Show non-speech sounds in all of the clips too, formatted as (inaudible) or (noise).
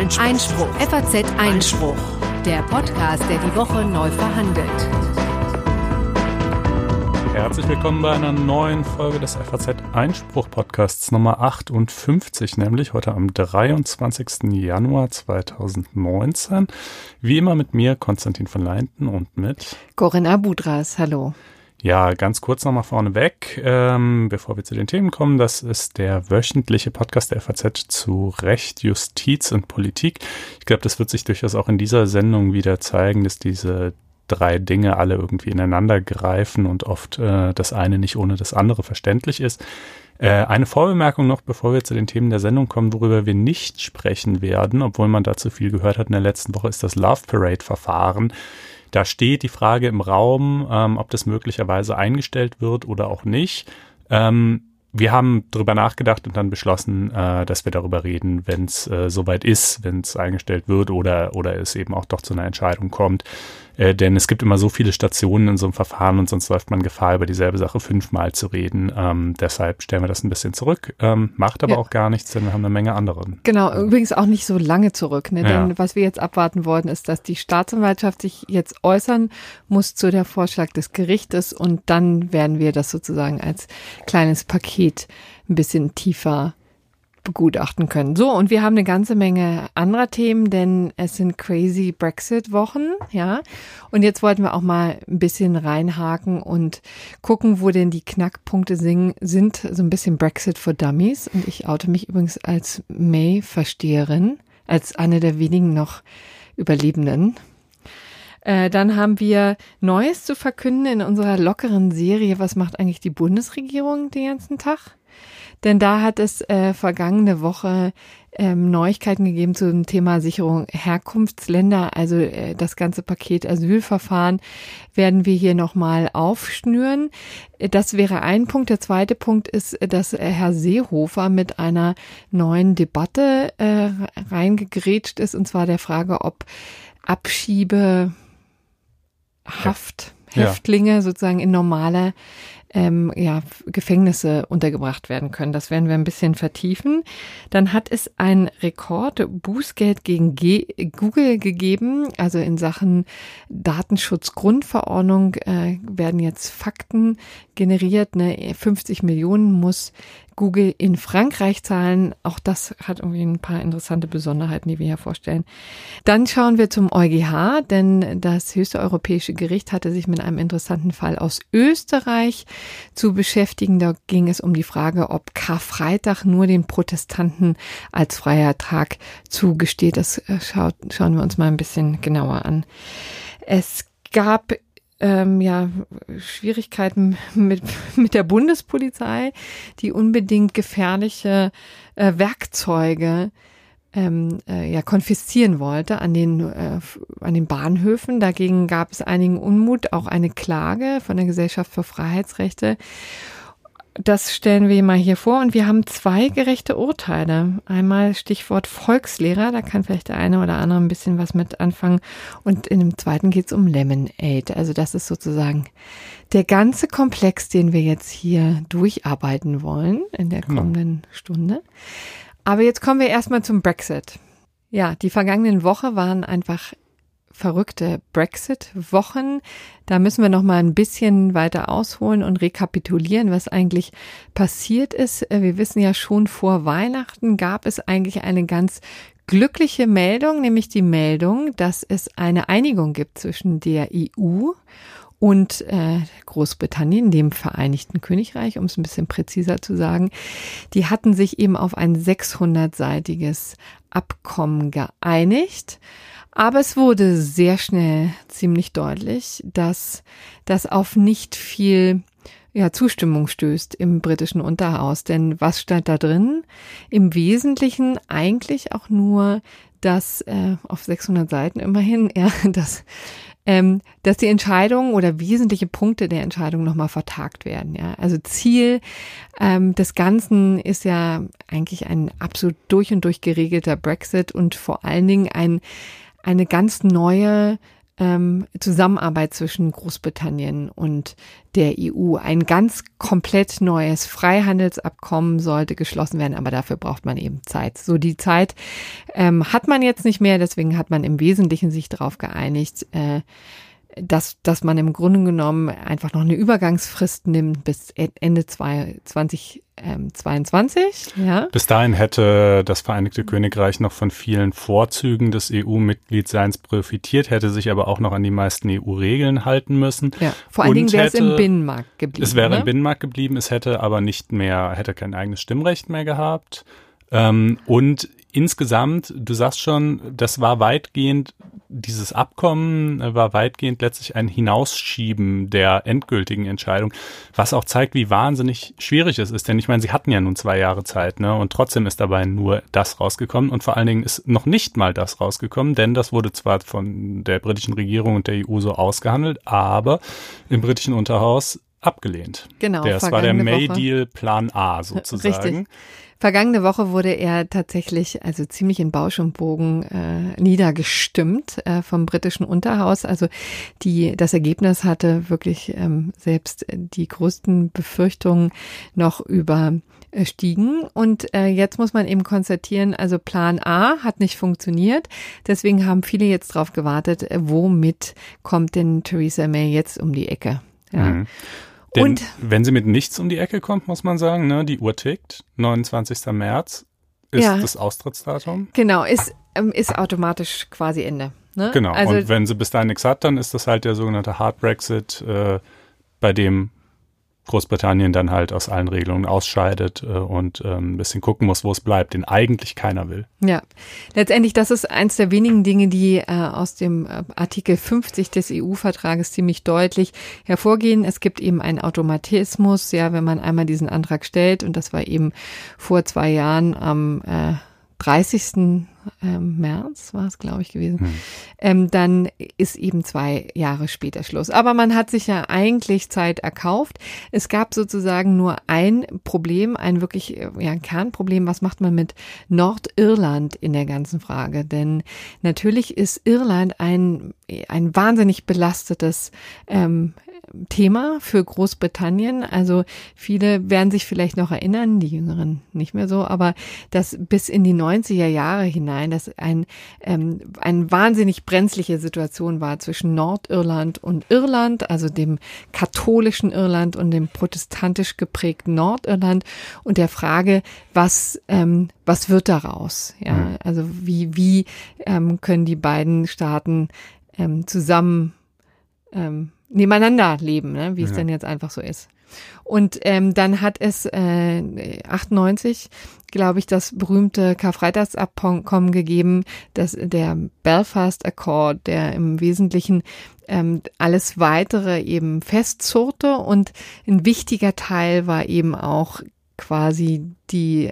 Einspruch. Einspruch. FAZ Einspruch. Der Podcast, der die Woche neu verhandelt. Herzlich willkommen bei einer neuen Folge des FAZ Einspruch Podcasts Nummer 58, nämlich heute am 23. Januar 2019. Wie immer mit mir, Konstantin von Leinten und mit Corinna Budras. Hallo. Ja, ganz kurz nochmal vorneweg, ähm, bevor wir zu den Themen kommen. Das ist der wöchentliche Podcast der FAZ zu Recht, Justiz und Politik. Ich glaube, das wird sich durchaus auch in dieser Sendung wieder zeigen, dass diese drei Dinge alle irgendwie ineinander greifen und oft äh, das eine nicht ohne das andere verständlich ist. Äh, eine Vorbemerkung noch, bevor wir zu den Themen der Sendung kommen, worüber wir nicht sprechen werden, obwohl man dazu viel gehört hat in der letzten Woche, ist das Love Parade Verfahren. Da steht die Frage im Raum, ähm, ob das möglicherweise eingestellt wird oder auch nicht. Ähm, wir haben darüber nachgedacht und dann beschlossen, äh, dass wir darüber reden, wenn es äh, soweit ist, wenn es eingestellt wird oder, oder es eben auch doch zu einer Entscheidung kommt. Äh, denn es gibt immer so viele Stationen in so einem Verfahren und sonst läuft man Gefahr, über dieselbe Sache fünfmal zu reden. Ähm, deshalb stellen wir das ein bisschen zurück. Ähm, macht aber ja. auch gar nichts, denn wir haben eine Menge anderen. Genau, übrigens auch nicht so lange zurück. Ne? Denn ja. was wir jetzt abwarten wollten, ist, dass die Staatsanwaltschaft sich jetzt äußern muss zu der Vorschlag des Gerichtes und dann werden wir das sozusagen als kleines Paket ein bisschen tiefer begutachten können. So, und wir haben eine ganze Menge anderer Themen, denn es sind crazy Brexit-Wochen, ja. Und jetzt wollten wir auch mal ein bisschen reinhaken und gucken, wo denn die Knackpunkte sind, so ein bisschen Brexit for Dummies. Und ich oute mich übrigens als May-Versteherin, als eine der wenigen noch Überlebenden. Äh, dann haben wir Neues zu verkünden in unserer lockeren Serie. Was macht eigentlich die Bundesregierung den ganzen Tag? Denn da hat es äh, vergangene Woche ähm, Neuigkeiten gegeben zum Thema Sicherung Herkunftsländer. Also äh, das ganze Paket Asylverfahren werden wir hier nochmal aufschnüren. Das wäre ein Punkt. Der zweite Punkt ist, dass Herr Seehofer mit einer neuen Debatte äh, reingegrätscht ist, und zwar der Frage, ob Abschiebe Haft, Häftlinge ja. sozusagen in normale ähm, ja, Gefängnisse untergebracht werden können. Das werden wir ein bisschen vertiefen. Dann hat es ein Rekord Bußgeld gegen G Google gegeben. Also in Sachen Datenschutzgrundverordnung äh, werden jetzt Fakten generiert. Ne? 50 Millionen muss Google in Frankreich zahlen. Auch das hat irgendwie ein paar interessante Besonderheiten, die wir hier vorstellen. Dann schauen wir zum EuGH, denn das höchste europäische Gericht hatte sich mit einem interessanten Fall aus Österreich zu beschäftigen. Da ging es um die Frage, ob Karfreitag nur den Protestanten als freier Tag zugesteht. Das äh, schaut, schauen wir uns mal ein bisschen genauer an. Es gab ähm, ja, Schwierigkeiten mit, mit der Bundespolizei, die unbedingt gefährliche äh, Werkzeuge ähm, äh, ja, konfiszieren wollte an den, äh, an den Bahnhöfen. Dagegen gab es einigen Unmut, auch eine Klage von der Gesellschaft für Freiheitsrechte das stellen wir mal hier vor und wir haben zwei gerechte Urteile. Einmal Stichwort Volkslehrer, da kann vielleicht der eine oder andere ein bisschen was mit anfangen. Und in dem zweiten geht es um Lemonade. Also das ist sozusagen der ganze Komplex, den wir jetzt hier durcharbeiten wollen in der genau. kommenden Stunde. Aber jetzt kommen wir erstmal zum Brexit. Ja, die vergangenen Woche waren einfach verrückte Brexit-Wochen. Da müssen wir noch mal ein bisschen weiter ausholen und rekapitulieren, was eigentlich passiert ist. Wir wissen ja schon vor Weihnachten gab es eigentlich eine ganz glückliche Meldung, nämlich die Meldung, dass es eine Einigung gibt zwischen der EU und äh, Großbritannien, dem Vereinigten Königreich, um es ein bisschen präziser zu sagen. Die hatten sich eben auf ein 600-seitiges Abkommen geeinigt. Aber es wurde sehr schnell ziemlich deutlich, dass das auf nicht viel ja, Zustimmung stößt im britischen Unterhaus. Denn was stand da drin? Im Wesentlichen eigentlich auch nur, dass äh, auf 600 Seiten immerhin, (laughs) ja, dass ähm, dass die Entscheidungen oder wesentliche Punkte der Entscheidung nochmal vertagt werden. Ja, also Ziel ähm, des Ganzen ist ja eigentlich ein absolut durch und durch geregelter Brexit und vor allen Dingen ein eine ganz neue ähm, Zusammenarbeit zwischen Großbritannien und der EU. Ein ganz komplett neues Freihandelsabkommen sollte geschlossen werden, aber dafür braucht man eben Zeit. So die Zeit ähm, hat man jetzt nicht mehr, deswegen hat man im Wesentlichen sich darauf geeinigt, äh, dass, dass man im Grunde genommen einfach noch eine Übergangsfrist nimmt bis Ende 2022. Ähm, ja. Bis dahin hätte das Vereinigte Königreich noch von vielen Vorzügen des EU-Mitgliedseins profitiert, hätte sich aber auch noch an die meisten EU-Regeln halten müssen. Ja, vor allen Dingen wäre es im Binnenmarkt geblieben. Es wäre ne? im Binnenmarkt geblieben, es hätte aber nicht mehr, hätte kein eigenes Stimmrecht mehr gehabt. Ähm, und insgesamt, du sagst schon, das war weitgehend, dieses Abkommen war weitgehend letztlich ein Hinausschieben der endgültigen Entscheidung, was auch zeigt, wie wahnsinnig schwierig es ist. Denn ich meine, sie hatten ja nun zwei Jahre Zeit, ne? Und trotzdem ist dabei nur das rausgekommen und vor allen Dingen ist noch nicht mal das rausgekommen, denn das wurde zwar von der britischen Regierung und der EU so ausgehandelt, aber im britischen Unterhaus abgelehnt. Genau. Das war der May-Deal Plan A (laughs) sozusagen. Richtig. Vergangene Woche wurde er tatsächlich also ziemlich in Bausch und Bogen äh, niedergestimmt äh, vom britischen Unterhaus. Also die das Ergebnis hatte wirklich ähm, selbst die größten Befürchtungen noch überstiegen. Und äh, jetzt muss man eben konstatieren, also Plan A hat nicht funktioniert. Deswegen haben viele jetzt darauf gewartet, äh, womit kommt denn Theresa May jetzt um die Ecke? Ja. Mhm. Denn und wenn sie mit nichts um die Ecke kommt, muss man sagen, ne, die Uhr tickt. 29. März ist ja. das Austrittsdatum. Genau, ist, ähm, ist automatisch quasi Ende. Ne? Genau, also, und wenn sie bis dahin nichts hat, dann ist das halt der sogenannte Hard Brexit, äh, bei dem Großbritannien dann halt aus allen Regelungen ausscheidet äh, und ähm, ein bisschen gucken muss, wo es bleibt, den eigentlich keiner will. Ja, letztendlich, das ist eins der wenigen Dinge, die äh, aus dem äh, Artikel 50 des EU-Vertrages ziemlich deutlich hervorgehen. Es gibt eben einen Automatismus, ja, wenn man einmal diesen Antrag stellt, und das war eben vor zwei Jahren am äh, 30. Ähm, März war es, glaube ich, gewesen, hm. ähm, dann ist eben zwei Jahre später Schluss. Aber man hat sich ja eigentlich Zeit erkauft. Es gab sozusagen nur ein Problem, ein wirklich äh, ja, ein Kernproblem. Was macht man mit Nordirland in der ganzen Frage? Denn natürlich ist Irland ein, ein wahnsinnig belastetes ähm, Thema für Großbritannien. Also viele werden sich vielleicht noch erinnern, die Jüngeren nicht mehr so, aber dass bis in die 90er Jahre hinein, dass ein, ähm, eine wahnsinnig brenzliche Situation war zwischen Nordirland und Irland, also dem katholischen Irland und dem protestantisch geprägten Nordirland und der Frage, was, ähm, was wird daraus? Ja, mhm. also wie, wie ähm, können die beiden Staaten ähm, zusammen ähm, nebeneinander leben, ne? wie es ja. denn jetzt einfach so ist. Und ähm, dann hat es äh, 98, glaube ich, das berühmte Karfreitagsabkommen gegeben, dass der Belfast Accord, der im Wesentlichen ähm, alles weitere eben festzurrte und ein wichtiger Teil war eben auch quasi die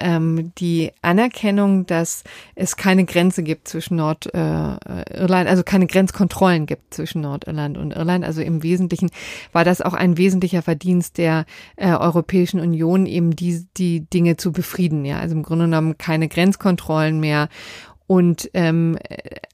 ähm, die Anerkennung, dass es keine Grenze gibt zwischen Nordirland, äh, also keine Grenzkontrollen gibt zwischen Nordirland und Irland. Also im Wesentlichen war das auch ein wesentlicher Verdienst der äh, Europäischen Union, eben die, die Dinge zu befrieden. Ja, also im Grunde genommen keine Grenzkontrollen mehr und ähm,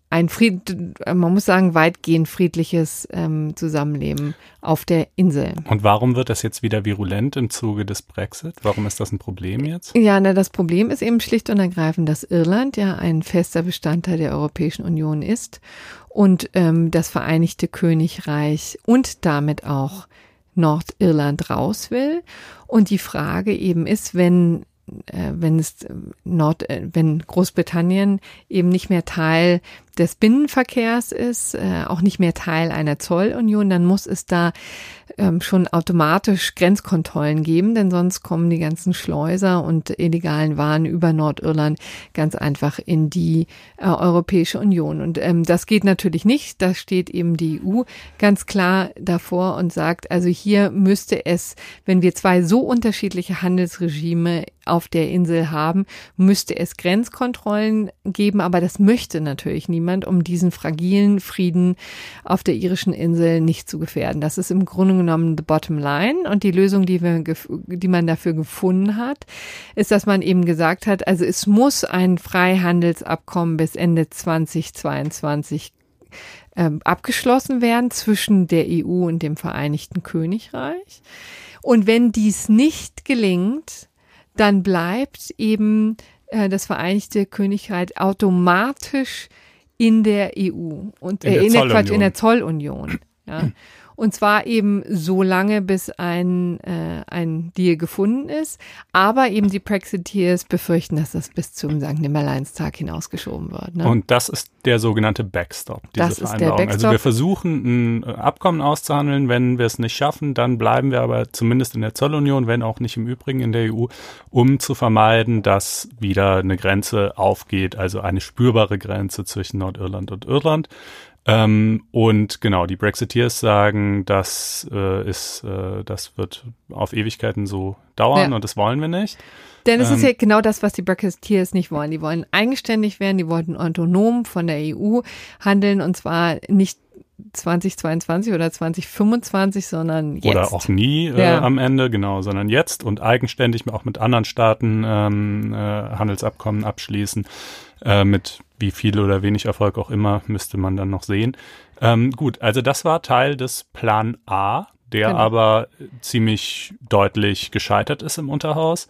ein Fried, man muss sagen, weitgehend friedliches ähm, Zusammenleben auf der Insel. Und warum wird das jetzt wieder virulent im Zuge des Brexit? Warum ist das ein Problem jetzt? Ja, na, das Problem ist eben schlicht und ergreifend, dass Irland ja ein fester Bestandteil der Europäischen Union ist und ähm, das Vereinigte Königreich und damit auch Nordirland raus will. Und die Frage eben ist, wenn äh, wenn es Nord, äh, wenn Großbritannien eben nicht mehr Teil des Binnenverkehrs ist, äh, auch nicht mehr Teil einer Zollunion, dann muss es da ähm, schon automatisch Grenzkontrollen geben, denn sonst kommen die ganzen Schleuser und illegalen Waren über Nordirland ganz einfach in die äh, Europäische Union. Und ähm, das geht natürlich nicht. Da steht eben die EU ganz klar davor und sagt, also hier müsste es, wenn wir zwei so unterschiedliche Handelsregime auf der Insel haben, müsste es Grenzkontrollen geben, aber das möchte natürlich niemand niemand, um diesen fragilen Frieden auf der irischen Insel nicht zu gefährden. Das ist im Grunde genommen the bottom line. Und die Lösung, die, wir, die man dafür gefunden hat, ist, dass man eben gesagt hat, also es muss ein Freihandelsabkommen bis Ende 2022 ähm, abgeschlossen werden zwischen der EU und dem Vereinigten Königreich. Und wenn dies nicht gelingt, dann bleibt eben äh, das Vereinigte Königreich automatisch in der EU und In äh, der in, der, Quatsch, in Zollunion. der Zollunion. Ja. Und zwar eben so lange, bis ein, äh, ein Deal gefunden ist. Aber eben die Brexiteers befürchten, dass das bis zum St. Nimmerleinstag hinausgeschoben wird. Ne? Und das ist der sogenannte Backstop, diese Das ist der Vereinbarung. Also Backstop. wir versuchen ein äh, Abkommen auszuhandeln, wenn wir es nicht schaffen, dann bleiben wir aber zumindest in der Zollunion, wenn auch nicht im Übrigen in der EU, um zu vermeiden, dass wieder eine Grenze aufgeht, also eine spürbare Grenze zwischen Nordirland und Irland. Ähm, und genau, die Brexiteers sagen, das äh, ist, äh, das wird auf Ewigkeiten so dauern Ja. und das wollen wir nicht. Denn es ist ähm, ja genau das, was die Brexiteers nicht wollen. Die wollen eigenständig werden, die wollten autonom von der EU handeln und zwar nicht 2022 oder 2025, sondern jetzt. Oder auch nie äh, Ja. am Ende, genau, sondern jetzt und eigenständig auch mit anderen Staaten ähm, äh, Handelsabkommen abschließen. Äh, mit wie viel oder wenig Erfolg auch immer, müsste man dann noch sehen. Ähm, gut, also das war Teil des Plan A, der Genau. aber ziemlich deutlich gescheitert ist im Unterhaus.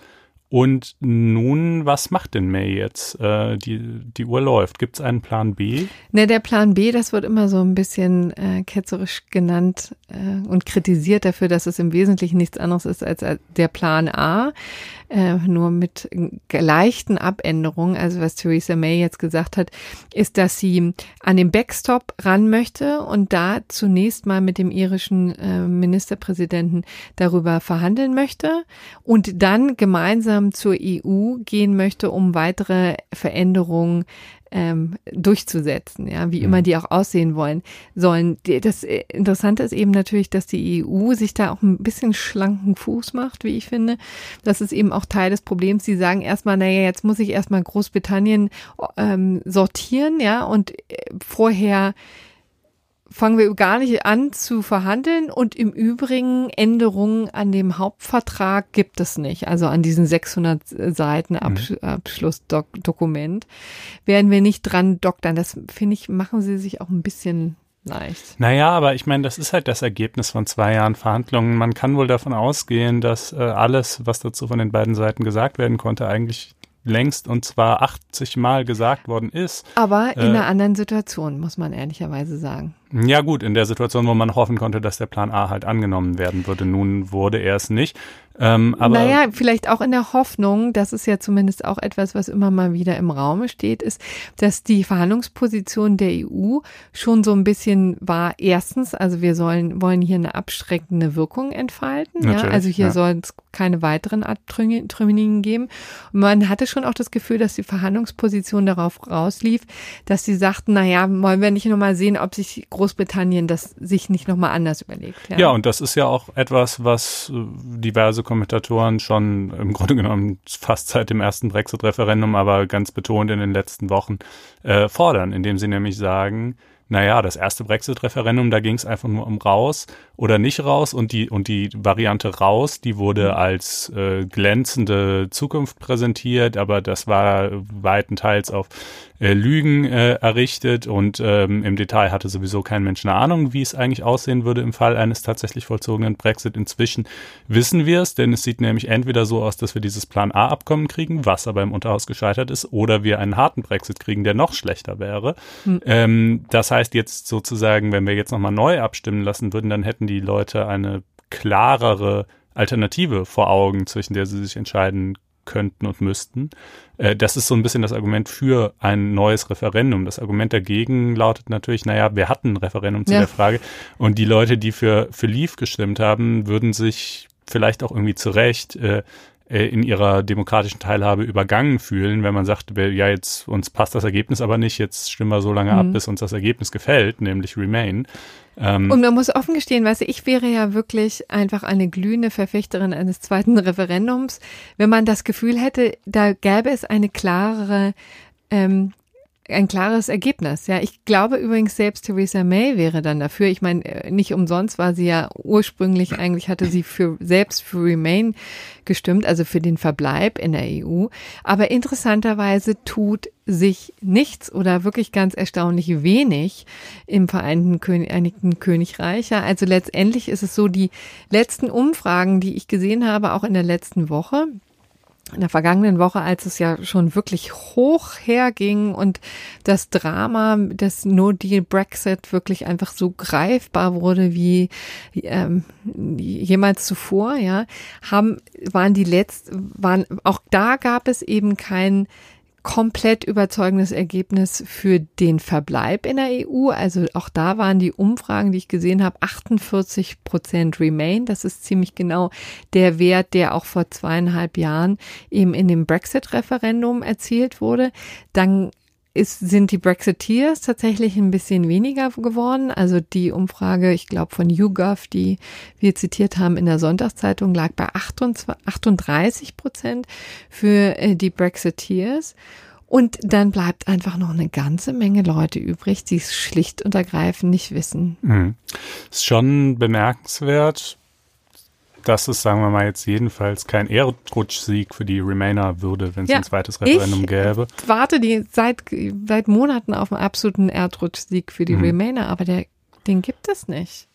Und nun, was macht denn May jetzt? Äh, die, die Uhr läuft. Gibt es einen Plan B? Ne, der Plan B, das wird immer so ein bisschen äh, ketzerisch genannt äh, und kritisiert dafür, dass es im Wesentlichen nichts anderes ist als der Plan A, äh, nur mit leichten Abänderungen. Also was Theresa May jetzt gesagt hat, ist, dass sie an den Backstop ran möchte und da zunächst mal mit dem irischen äh, Ministerpräsidenten darüber verhandeln möchte und dann gemeinsam zur EU gehen möchte, um weitere Veränderungen ähm, durchzusetzen, ja, wie immer die auch aussehen wollen sollen. Das äh, Interessante ist eben natürlich, dass die EU sich da auch ein bisschen schlanken Fuß macht, wie ich finde. Das ist eben auch Teil des Problems. Sie sagen erstmal, naja, jetzt muss ich erstmal Großbritannien ähm, sortieren, ja, und äh, vorher fangen wir gar nicht an zu verhandeln und im Übrigen Änderungen an dem Hauptvertrag gibt es nicht. Also an diesen 600 Seiten Absch Abschlussdokument werden wir nicht dran doktern. Das finde ich, machen sie sich auch ein bisschen leicht. Naja, aber ich meine, das ist halt das Ergebnis von zwei Jahren Verhandlungen. Man kann wohl davon ausgehen, dass äh, alles, was dazu von den beiden Seiten gesagt werden konnte, eigentlich längst und zwar 80 Mal gesagt worden ist. Aber in Äh, einer anderen Situation, muss man ehrlicherweise sagen. Ja gut, in der Situation, wo man hoffen konnte, dass der Plan A halt angenommen werden würde. Nun wurde er es nicht. Ähm, aber naja, vielleicht auch in der Hoffnung, das ist ja zumindest auch etwas, was immer mal wieder im Raume steht, ist, dass die Verhandlungsposition der EU schon so ein bisschen war, erstens, also wir sollen, wollen hier eine abschreckende Wirkung entfalten. Ja? Also hier ja. soll es keine weiteren Abtrünnigen geben. Und man hatte schon auch das Gefühl, dass die Verhandlungsposition darauf rauslief, dass sie sagten, naja, wollen wir nicht nochmal sehen, ob sich Großbritannien das sich nicht nochmal anders überlegt. Ja, und das ist ja auch etwas, was äh, diverse Kommentatoren schon im Grunde genommen fast seit dem ersten Brexit-Referendum, aber ganz betont in den letzten Wochen äh, fordern, indem sie nämlich sagen, naja, das erste Brexit-Referendum, da ging es einfach nur um raus oder nicht raus und die und die Variante raus, die wurde als äh, glänzende Zukunft präsentiert, aber das war weitenteils auf äh, Lügen äh, errichtet und ähm, im Detail hatte sowieso kein Mensch eine Ahnung, wie es eigentlich aussehen würde im Fall eines tatsächlich vollzogenen Brexit. Inzwischen wissen wir es, denn es sieht nämlich entweder so aus, dass wir dieses Plan A-Abkommen kriegen, was aber im Unterhaus gescheitert ist, oder wir einen harten Brexit kriegen, der noch schlechter wäre. Ähm, das heißt jetzt sozusagen, wenn wir jetzt nochmal neu abstimmen lassen würden, dann hätten die Leute eine klarere Alternative vor Augen, zwischen der sie sich entscheiden könnten und müssten. Äh, das ist so ein bisschen das Argument für ein neues Referendum. Das Argument dagegen lautet natürlich, naja, wir hatten ein Referendum zu Ja. der Frage und die Leute, die für, für Leave gestimmt haben, würden sich vielleicht auch irgendwie zu Recht äh, äh, in ihrer demokratischen Teilhabe übergangen fühlen, wenn man sagt, ja, jetzt uns passt das Ergebnis aber nicht, jetzt stimmen wir so lange ab, bis uns das Ergebnis gefällt, nämlich Remain. Ähm, Und man muss offen gestehen, weißt du, ich wäre ja wirklich einfach eine glühende Verfechterin eines zweiten Referendums, wenn man das Gefühl hätte, da gäbe es eine klarere ähm, ein klares Ergebnis. Ja, ich glaube übrigens selbst Theresa May wäre dann dafür. Ich meine, äh, nicht umsonst war sie ja ursprünglich eigentlich hatte sie für selbst für Remain gestimmt, also für den Verbleib in der EU. Aber interessanterweise tut sich nichts oder wirklich ganz erstaunlich wenig im Vereinten Vereinigten Königreich. Ja, also letztendlich ist es so, die letzten Umfragen, die ich gesehen habe, auch in der letzten Woche, in der vergangenen Woche, als es ja schon wirklich hoch herging und das Drama des No-Deal-Brexit wirklich einfach so greifbar wurde wie ähm, jemals zuvor, ja, haben waren die letzten, waren auch da gab es eben kein komplett überzeugendes Ergebnis für den Verbleib in der EU. Also auch da waren die Umfragen, die ich gesehen habe, 48 Prozent Remain. Das ist ziemlich genau der Wert, der auch vor zweieinhalb Jahren eben in dem Brexit-Referendum erzielt wurde. Dann ist, sind die Brexiteers tatsächlich ein bisschen weniger geworden. Also die Umfrage, ich glaube von YouGov, die wir zitiert haben in der Sonntagszeitung, lag bei 38 Prozent für äh, die Brexiteers. Und dann bleibt einfach noch eine ganze Menge Leute übrig, die es schlicht und ergreifend nicht wissen. Mhm. Ist schon bemerkenswert, dass es, sagen wir mal jetzt jedenfalls kein Erdrutschsieg für die Remainer würde, wenn es ja, ein zweites Referendum ich gäbe. warte die seit, seit Monaten auf einen absoluten Erdrutschsieg für die mhm. Remainer, aber der, den gibt es nicht.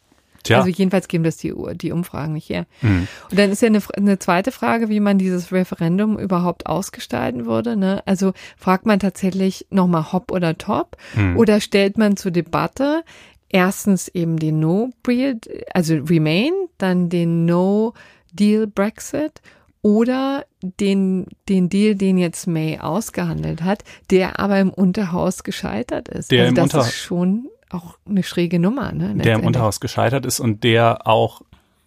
Tja. Also jedenfalls geben das die, die Umfragen nicht her. Mhm. Und dann ist ja eine, eine zweite Frage, wie man dieses Referendum überhaupt ausgestalten würde. Ne? Also fragt man tatsächlich nochmal Hop oder Top mhm. oder stellt man zur Debatte erstens eben den No-Deal, also Remain, dann den No-Deal-Brexit oder den, den Deal, den jetzt May ausgehandelt hat, der aber im Unterhaus gescheitert ist. Der also im das Unter ist schon auch eine schräge Nummer. Ne, der im Unterhaus gescheitert ist und der auch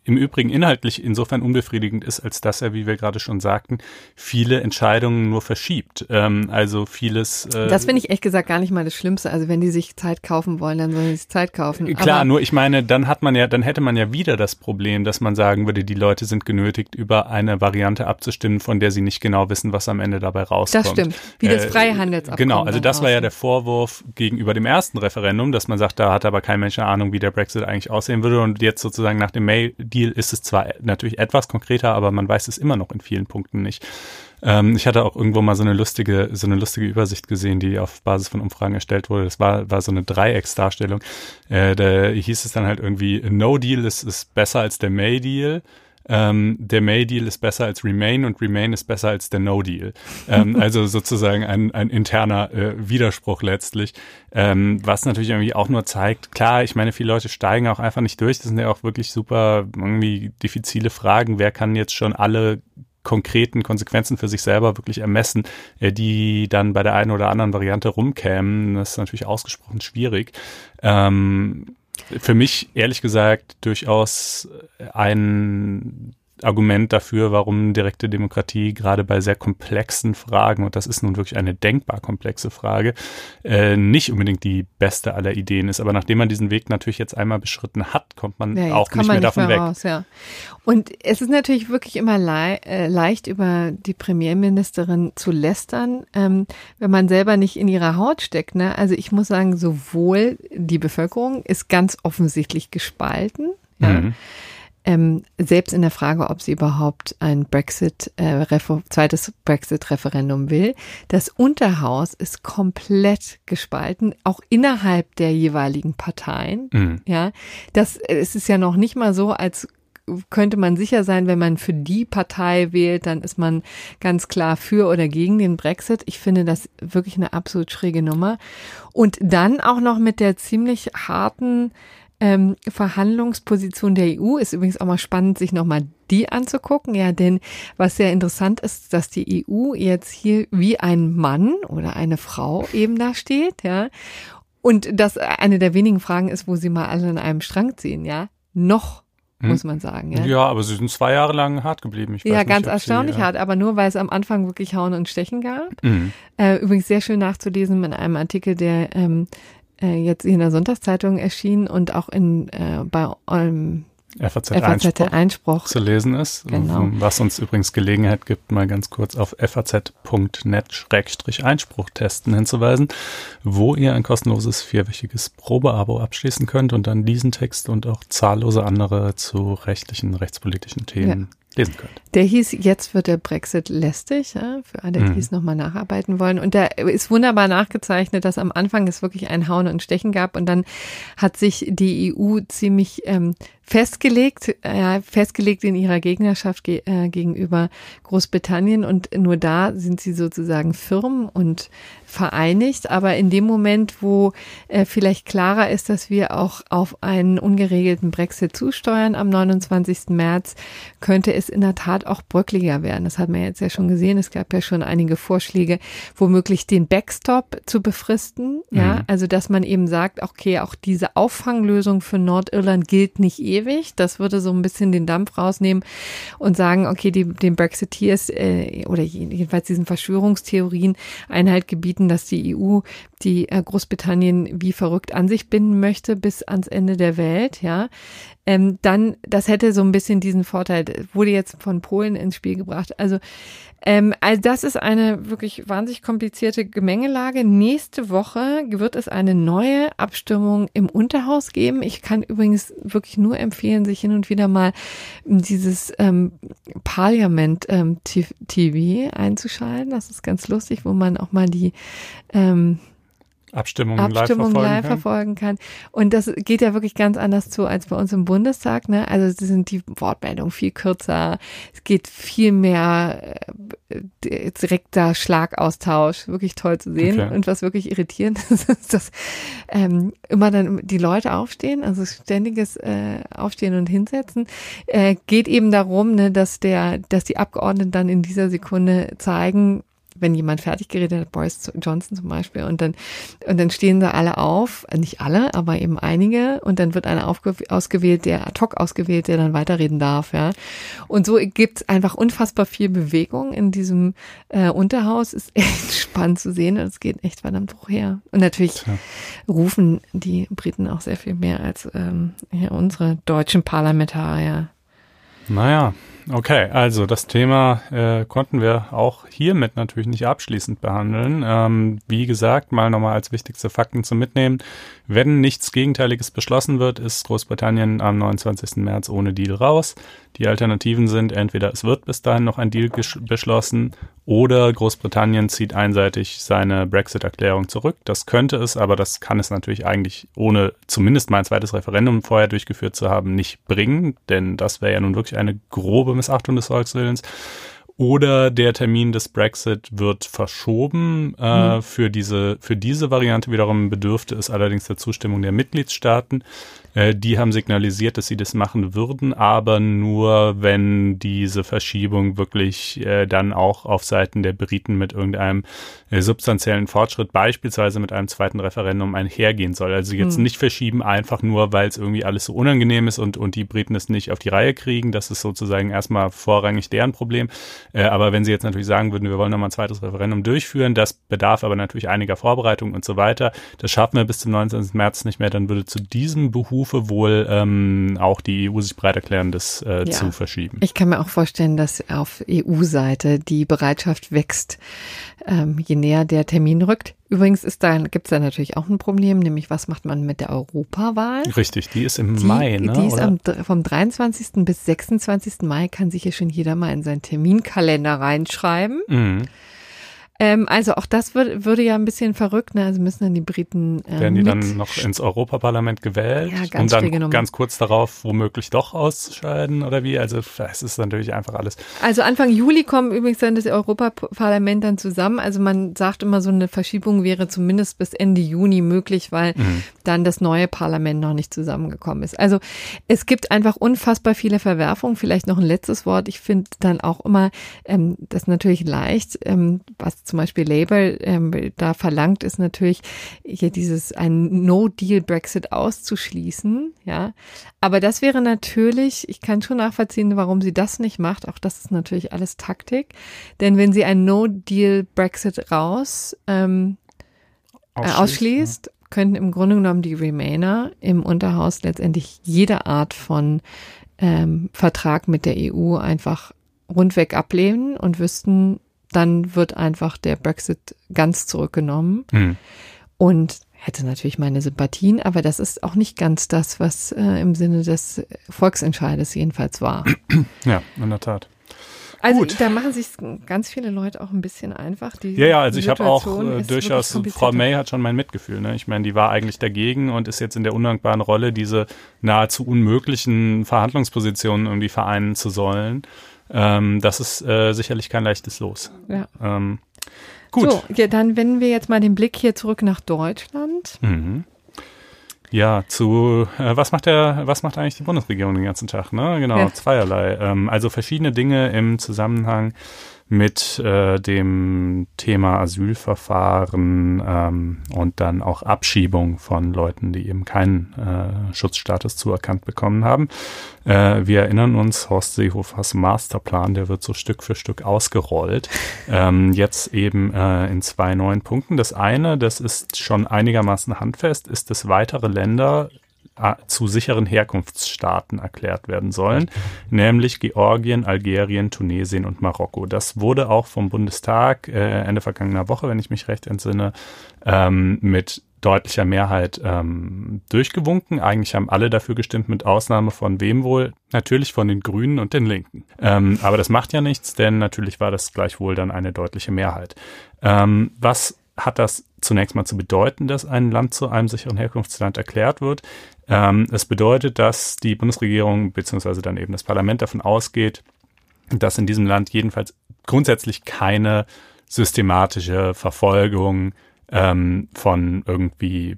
im Übrigen inhaltlich insofern unbefriedigend ist, als dass er, wie wir gerade schon sagten, viele Entscheidungen nur verschiebt. Ähm, also vieles. Äh, das finde ich echt gesagt gar nicht mal das Schlimmste. Also wenn die sich Zeit kaufen wollen, dann sollen sie sich Zeit kaufen. Klar, Aber nur ich meine, dann hat man ja, dann hätte man ja wieder das Problem, dass man sagen würde, die Leute sind genötigt, über eine Variante abzustimmen, von der sie nicht genau wissen, was am Ende dabei rauskommt. Das stimmt. Wie das äh, Freihandelsabkommen. Genau, also das war ja der Vorwurf gegenüber dem ersten Referendum, dass man sagt, da hat aber kein Mensch eine Ahnung, wie der Brexit eigentlich aussehen würde und jetzt sozusagen nach dem May Deal ist es zwar natürlich etwas konkreter, aber man weiß es immer noch in vielen Punkten nicht. Ähm, ich hatte auch irgendwo mal so eine lustige, so eine lustige Übersicht gesehen, die auf Basis von Umfragen erstellt wurde. Das war, war so eine Dreiecksdarstellung. Äh, da hieß es dann halt irgendwie, No Deal ist, ist besser als der May Deal ähm, der May-Deal ist besser als Remain und Remain ist besser als der No-Deal. Ähm, (laughs) also sozusagen ein, ein interner äh, Widerspruch letztlich, ähm, was natürlich irgendwie auch nur zeigt, klar, ich meine, viele Leute steigen auch einfach nicht durch, das sind ja auch wirklich super irgendwie diffizile Fragen, wer kann jetzt schon alle konkreten Konsequenzen für sich selber wirklich ermessen, äh, die dann bei der einen oder anderen Variante rumkämen. Das ist natürlich ausgesprochen schwierig. Ähm, für mich ehrlich gesagt durchaus ein Argument dafür, warum direkte Demokratie gerade bei sehr komplexen Fragen, und das ist nun wirklich eine denkbar komplexe Frage, äh, nicht unbedingt die beste aller Ideen ist. Aber nachdem man diesen Weg natürlich jetzt einmal beschritten hat, kommt man ja, auch nicht mehr nicht davon mehr weg. Raus, ja. Und es ist natürlich wirklich immer le äh, leicht, über die Premierministerin zu lästern, ähm, wenn man selber nicht in ihrer Haut steckt. Ne? Also ich muss sagen, sowohl die Bevölkerung ist ganz offensichtlich gespalten. Ja. Mhm ähm, selbst in der Frage, ob sie überhaupt ein Brexit, äh, zweites Brexit-Referendum will. Das Unterhaus ist komplett gespalten, auch innerhalb der jeweiligen Parteien. Mhm. Ja, das es ist ja noch nicht mal so, als könnte man sicher sein, wenn man für die Partei wählt, dann ist man ganz klar für oder gegen den Brexit. Ich finde das wirklich eine absolut schräge Nummer. Und dann auch noch mit der ziemlich harten ähm, Verhandlungsposition der EU. Ist übrigens auch mal spannend, sich nochmal die anzugucken. Ja, denn was sehr interessant ist, dass die EU jetzt hier wie ein Mann oder eine Frau eben da steht, ja. Und das eine der wenigen Fragen ist, wo sie mal alle an einem Strang ziehen, ja. Noch hm. muss man sagen. Ja. ja, aber sie sind zwei Jahre lang hart geblieben. ja, nicht, ganz erstaunlich sie, ja. hart, aber nur weil es am Anfang wirklich Hauen und Stechen gab. Mhm. Äh, übrigens sehr schön nachzulesen in einem Artikel, der ähm, äh, jetzt in der Sonntagszeitung erschienen und auch in äh, bei ähm, FAZ-Einspruch FAZ Einspruch. zu lesen ist, Genau. was uns übrigens Gelegenheit gibt, mal ganz kurz auf faz.net-einspruch testen hinzuweisen, wo ihr ein kostenloses vierwöchiges Probeabo abschließen könnt und dann diesen Text und auch zahllose andere zu rechtlichen, rechtspolitischen Themen lesen könnt. Der hieß, jetzt wird der Brexit lästig, ja, für alle, die Mhm. es nochmal nacharbeiten wollen. Und da ist wunderbar nachgezeichnet, dass am Anfang es wirklich ein Hauen und Stechen gab und dann hat sich die EU ziemlich ähm, festgelegt, äh, festgelegt in ihrer Gegnerschaft ge äh, gegenüber Großbritannien und nur da sind sie sozusagen firm und vereinigt. Aber in dem Moment, wo äh, vielleicht klarer ist, dass wir auch auf einen ungeregelten Brexit zusteuern am 29. März, könnte es in der Tat auch bröckliger werden. Das hat man jetzt ja schon gesehen. Es gab ja schon einige Vorschläge, womöglich den Backstop zu befristen. Ja, Mhm. also dass man eben sagt, okay, auch diese Auffanglösung für Nordirland gilt nicht ewig. Das würde so ein bisschen den Dampf rausnehmen und sagen, okay, die, den Brexiteers äh, oder jedenfalls diesen Verschwörungstheorien Einhalt gebieten, dass die EU die äh, Großbritannien wie verrückt an sich binden möchte bis ans Ende der Welt, ja. Ähm, dann, das hätte so ein bisschen diesen Vorteil, wurde jetzt von Polen ins Spiel gebracht. Also, ähm, also das ist eine wirklich wahnsinnig komplizierte Gemengelage. Nächste Woche wird es eine neue Abstimmung im Unterhaus geben. Ich kann übrigens wirklich nur empfehlen, sich hin und wieder mal dieses ähm, Parliament ähm, TV einzuschalten. Das ist ganz lustig, wo man auch mal die ähm, Abstimmungen Abstimmung live verfolgen live kann. verfolgen kann. Und das geht ja wirklich ganz anders zu als bei uns im Bundestag. Ne? Also es sind die Wortmeldungen viel kürzer. Es geht viel mehr äh, direkter Schlagaustausch. Wirklich toll zu sehen. Okay. Und was wirklich irritierend (laughs) ist, ist, dass ähm, immer dann die Leute aufstehen, also ständiges äh, Aufstehen und Hinsetzen. Äh, geht eben darum, ne, dass der, dass die Abgeordneten dann in dieser Sekunde zeigen, wenn jemand fertig geredet hat, Boris Johnson zum Beispiel, und dann, und dann stehen da alle auf, nicht alle, aber eben einige, und dann wird einer ausgewählt, der ad hoc ausgewählt, der dann weiterreden darf, ja. Und so gibt's einfach unfassbar viel Bewegung in diesem äh, Unterhaus. Ist (laughs) echt spannend zu sehen und es geht echt verdammt hoch her. Und natürlich Tja. rufen die Briten auch sehr viel mehr als ähm, ja, unsere deutschen Parlamentarier. Naja, okay, also das Thema äh, konnten wir auch hiermit natürlich nicht abschließend behandeln. Ähm, wie gesagt, mal nochmal als wichtigste Fakten zu mitnehmen. Wenn nichts Gegenteiliges beschlossen wird, ist Großbritannien am 29. März ohne Deal raus. Die Alternativen sind entweder es wird bis dahin noch ein Deal beschlossen oder Großbritannien zieht einseitig seine Brexit-Erklärung zurück. Das könnte es, aber das kann es natürlich eigentlich ohne zumindest mal ein zweites Referendum vorher durchgeführt zu haben nicht bringen, denn das wäre ja nun wirklich eine grobe Missachtung des Volkswillens. Oder der Termin des Brexit wird verschoben. Äh, für, diese, für diese Variante wiederum bedürfte es allerdings der Zustimmung der Mitgliedstaaten. Äh, die haben signalisiert, dass sie das machen würden, aber nur, wenn diese Verschiebung wirklich äh, dann auch auf Seiten der Briten mit irgendeinem äh, substanziellen Fortschritt, beispielsweise mit einem zweiten Referendum, einhergehen soll. Also jetzt Hm. nicht verschieben, einfach nur, weil es irgendwie alles so unangenehm ist und, und die Briten es nicht auf die Reihe kriegen. Das ist sozusagen erstmal vorrangig deren Problem. Äh, aber wenn sie jetzt natürlich sagen würden, wir wollen nochmal ein zweites Referendum durchführen, das bedarf aber natürlich einiger Vorbereitung und so weiter. Das schaffen wir bis zum 19. März nicht mehr, dann würde zu diesem Behufe wohl ähm, auch die EU sich bereit erklären, das äh, Ja. zu verschieben. Ich kann mir auch vorstellen, dass auf EU-Seite die Bereitschaft wächst, ähm, je näher der Termin rückt. Übrigens ist da, gibt es da natürlich auch ein Problem, nämlich was macht man mit der Europawahl? Richtig, die ist im Die, Mai, ne? die ist am, vom 23. bis 26. Mai, kann sich hier schon jeder mal in seinen Terminkalender reinschreiben. Mhm. Ähm, also auch das würd, würde ja ein bisschen verrückt, ne? Also müssen dann die Briten ähm, Werden die dann noch ins Europaparlament gewählt Ja, ganz und dann ganz kurz darauf womöglich doch ausscheiden oder wie? Also es ist natürlich einfach alles. Also Anfang Juli kommen übrigens dann das Europaparlament dann zusammen. Also man sagt immer, so eine Verschiebung wäre zumindest bis Ende Juni möglich, weil dann das neue Parlament noch nicht zusammengekommen ist. Also es gibt einfach unfassbar viele Verwerfungen. Vielleicht noch ein letztes Wort. Ich finde dann auch immer, ähm, das natürlich leicht, ähm, was zum Beispiel Labour ähm, da verlangt, ist natürlich hier dieses ein No-Deal-Brexit auszuschließen. Ja, aber das wäre natürlich, ich kann schon nachvollziehen, warum sie das nicht macht. Auch das ist natürlich alles Taktik. Denn wenn sie ein No-Deal-Brexit raus ähm, äh, ausschließt, könnten im Grunde genommen die Remainer im Unterhaus letztendlich jede Art von ähm, Vertrag mit der EU einfach rundweg ablehnen und wüssten, dann wird einfach der Brexit ganz zurückgenommen. Mhm. Und hätte natürlich meine Sympathien, aber das ist auch nicht ganz das, was äh, im Sinne des Volksentscheides jedenfalls war. (clears throat) Ja, in der Tat. Also Gut. da machen sich ganz viele Leute auch ein bisschen einfach. Die, ja, ja, also ich habe auch äh, durchaus, Frau May hat schon mein Mitgefühl. Ne? Ich meine, die war eigentlich dagegen und ist jetzt in der undankbaren Rolle, diese nahezu unmöglichen Verhandlungspositionen irgendwie vereinen zu sollen. Ähm, das ist äh, sicherlich kein leichtes Los. Ja. Ähm, gut. So, ja, dann wenden wir jetzt mal den Blick hier zurück nach Deutschland. Mhm. Ja, zu äh, was macht der, was macht eigentlich die Bundesregierung den ganzen Tag? Ne? Genau, ja. zweierlei. Ähm, also verschiedene Dinge im Zusammenhang mit äh, dem Thema Asylverfahren ähm, und dann auch Abschiebung von Leuten, die eben keinen äh, Schutzstatus zuerkannt bekommen haben. Äh, wir erinnern uns, Horst Seehofers Masterplan, der wird so Stück für Stück ausgerollt. Ähm, jetzt eben äh, in zwei neuen Punkten. Das eine, das ist schon einigermaßen handfest, ist, dass weitere Länder zu sicheren Herkunftsstaaten erklärt werden sollen, nämlich Georgien, Algerien, Tunesien und Marokko. Das wurde auch vom Bundestag äh, Ende vergangener Woche, wenn ich mich recht entsinne, ähm, mit deutlicher Mehrheit ähm, durchgewunken. Eigentlich haben alle dafür gestimmt, mit Ausnahme von wem wohl? Natürlich von den Grünen und den Linken. Ähm, aber das macht ja nichts, denn natürlich war das gleichwohl dann eine deutliche Mehrheit. Ähm, was hat das zunächst mal zu bedeuten, dass ein Land zu einem sicheren Herkunftsland erklärt wird. Ähm, es bedeutet, dass die Bundesregierung beziehungsweise dann eben das Parlament davon ausgeht, dass in diesem Land jedenfalls grundsätzlich keine systematische Verfolgung ähm, von irgendwie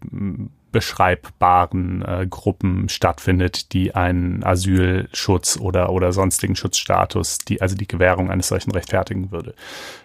beschreibbaren äh, Gruppen stattfindet, die einen Asylschutz oder, oder sonstigen Schutzstatus, die, also die Gewährung eines solchen rechtfertigen würde.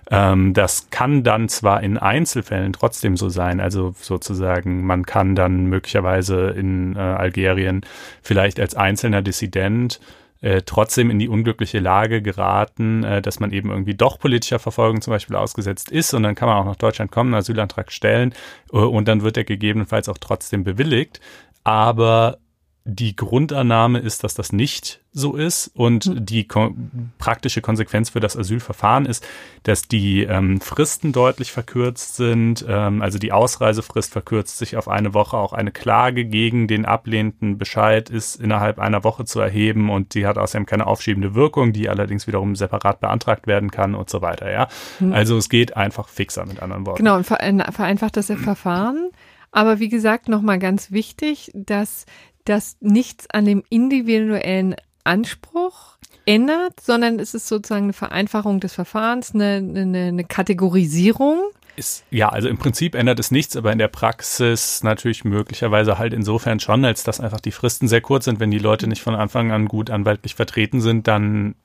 Ähm, das kann dann zwar in Einzelfällen trotzdem so sein, also sozusagen, man kann dann möglicherweise in äh, Algerien vielleicht als einzelner Dissident äh, trotzdem in die unglückliche Lage geraten, äh, dass man eben irgendwie doch politischer Verfolgung zum Beispiel ausgesetzt ist und dann kann man auch nach Deutschland kommen, einen Asylantrag stellen äh, und dann wird er gegebenenfalls auch trotzdem bewilligt. Aber die Grundannahme ist, dass das nicht so ist und mhm. die ko praktische Konsequenz für das Asylverfahren ist, dass die ähm, Fristen deutlich verkürzt sind. Ähm, also die Ausreisefrist verkürzt sich auf eine Woche. Auch eine Klage gegen den ablehnten Bescheid ist innerhalb einer Woche zu erheben und die hat außerdem keine aufschiebende Wirkung, die allerdings wiederum separat beantragt werden kann und so weiter. Ja, mhm. also es geht einfach fixer mit anderen Worten. Genau, und vereinfacht das Verfahren. Aber wie gesagt, nochmal ganz wichtig, dass das nichts an dem individuellen Anspruch ändert, sondern es ist sozusagen eine Vereinfachung des Verfahrens, eine, eine, eine Kategorisierung. Ist, ja, also im Prinzip ändert es nichts, aber in der Praxis natürlich möglicherweise halt insofern schon, als dass einfach die Fristen sehr kurz sind. Wenn die Leute nicht von Anfang an gut anwaltlich vertreten sind, dann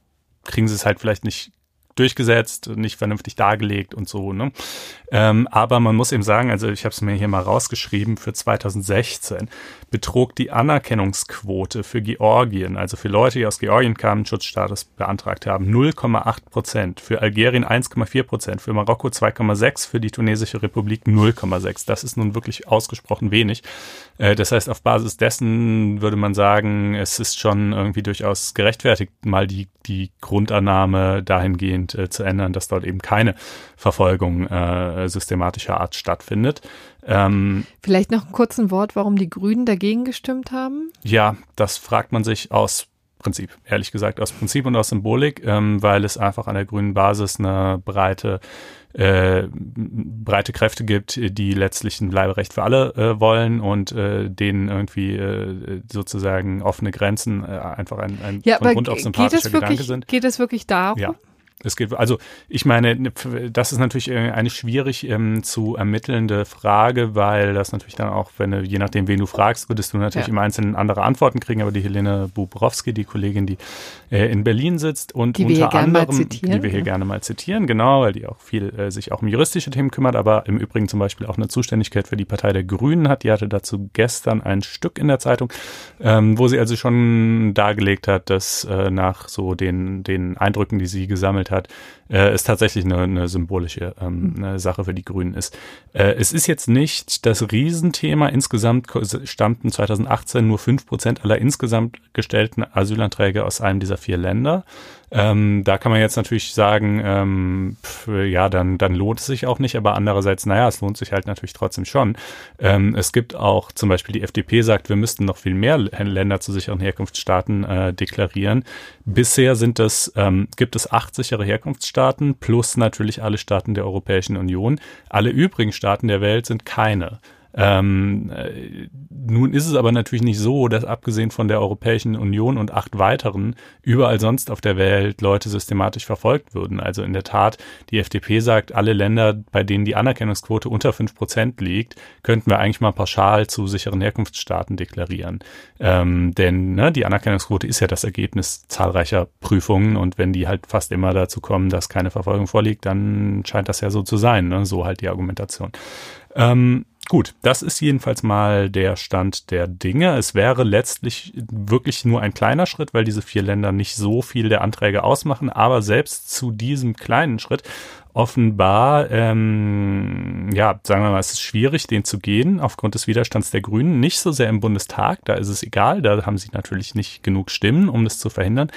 kriegen sie es halt vielleicht nicht durchgesetzt, nicht vernünftig dargelegt und so. Ne? Ähm, aber man muss eben sagen, also ich habe es mir hier mal rausgeschrieben, für 2016 betrug die Anerkennungsquote für Georgien, also für Leute, die aus Georgien kamen, Schutzstatus beantragt haben, 0,8 Prozent, für Algerien 1,4 Prozent, für Marokko 2,6, für die tunesische Republik 0,6. Das ist nun wirklich ausgesprochen wenig. Äh, das heißt, auf Basis dessen würde man sagen, es ist schon irgendwie durchaus gerechtfertigt, mal die, die Grundannahme dahingehend äh, zu ändern, dass dort eben keine Verfolgung äh, systematischer Art stattfindet. Ähm, Vielleicht noch ein kurzes Wort, warum die Grünen dagegen gestimmt haben? Ja, das fragt man sich aus Prinzip, ehrlich gesagt, aus Prinzip und aus Symbolik, ähm, weil es einfach an der grünen Basis eine breite äh, breite Kräfte gibt, die letztlich ein Bleiberecht für alle äh, wollen und äh, denen irgendwie äh, sozusagen offene Grenzen äh, einfach ein, ein ja, von Grund auf sympathischer Gedanke sind. Geht es wirklich darum? Ja. Es geht, also ich meine, ne, das ist natürlich äh, eine schwierig ähm, zu ermittelnde Frage, weil das natürlich dann auch, wenn du, je nachdem, wen du fragst, würdest du natürlich ja. im Einzelnen andere Antworten kriegen. Aber die Helene Bubrowski, die Kollegin, die äh, in Berlin sitzt und die unter anderem, die wir hier ja. gerne mal zitieren, genau, weil die auch viel äh, sich auch um juristische Themen kümmert, aber im Übrigen zum Beispiel auch eine Zuständigkeit für die Partei der Grünen hat. Die hatte dazu gestern ein Stück in der Zeitung, ähm, wo sie also schon dargelegt hat, dass äh, nach so den den Eindrücken, die sie gesammelt gestellt hat, äh, ist tatsächlich eine, eine symbolische ähm, hm. eine Sache für die Grünen ist. Äh, es ist jetzt nicht das Riesenthema. Insgesamt stammten 2018 nur fünf Prozent aller insgesamt gestellten Asylanträge aus einem dieser vier Länder. Ähm, da kann man jetzt natürlich sagen, ähm, pf, ja, dann, dann lohnt es sich auch nicht, aber andererseits, naja, es lohnt sich halt natürlich trotzdem schon. Ähm, es gibt auch zum Beispiel die FDP sagt, wir müssten noch viel mehr Länder zu sicheren Herkunftsstaaten äh, deklarieren. Bisher sind es, ähm, gibt es acht sichere Herkunftsstaaten plus natürlich alle Staaten der Europäischen Union. Alle übrigen Staaten der Welt sind keine. Ähm, äh, nun ist es aber natürlich nicht so, dass abgesehen von der Europäischen Union und acht weiteren überall sonst auf der Welt Leute systematisch verfolgt würden. Also in der Tat, die FDP sagt, alle Länder, bei denen die Anerkennungsquote unter fünf Prozent liegt, könnten wir eigentlich mal pauschal zu sicheren Herkunftsstaaten deklarieren. Ähm, denn ne, die Anerkennungsquote ist ja das Ergebnis zahlreicher Prüfungen und wenn die halt fast immer dazu kommen, dass keine Verfolgung vorliegt, dann scheint das ja so zu sein. Ne? So halt die Argumentation. Ähm, Gut, das ist jedenfalls mal der Stand der Dinge. Es wäre letztlich wirklich nur ein kleiner Schritt, weil diese vier Länder nicht so viel der Anträge ausmachen. Aber selbst zu diesem kleinen Schritt offenbar, ähm, ja, sagen wir mal, es ist schwierig, den zu gehen, aufgrund des Widerstands der Grünen. Nicht so sehr im Bundestag, da ist es egal, da haben sie natürlich nicht genug Stimmen, um das zu verhindern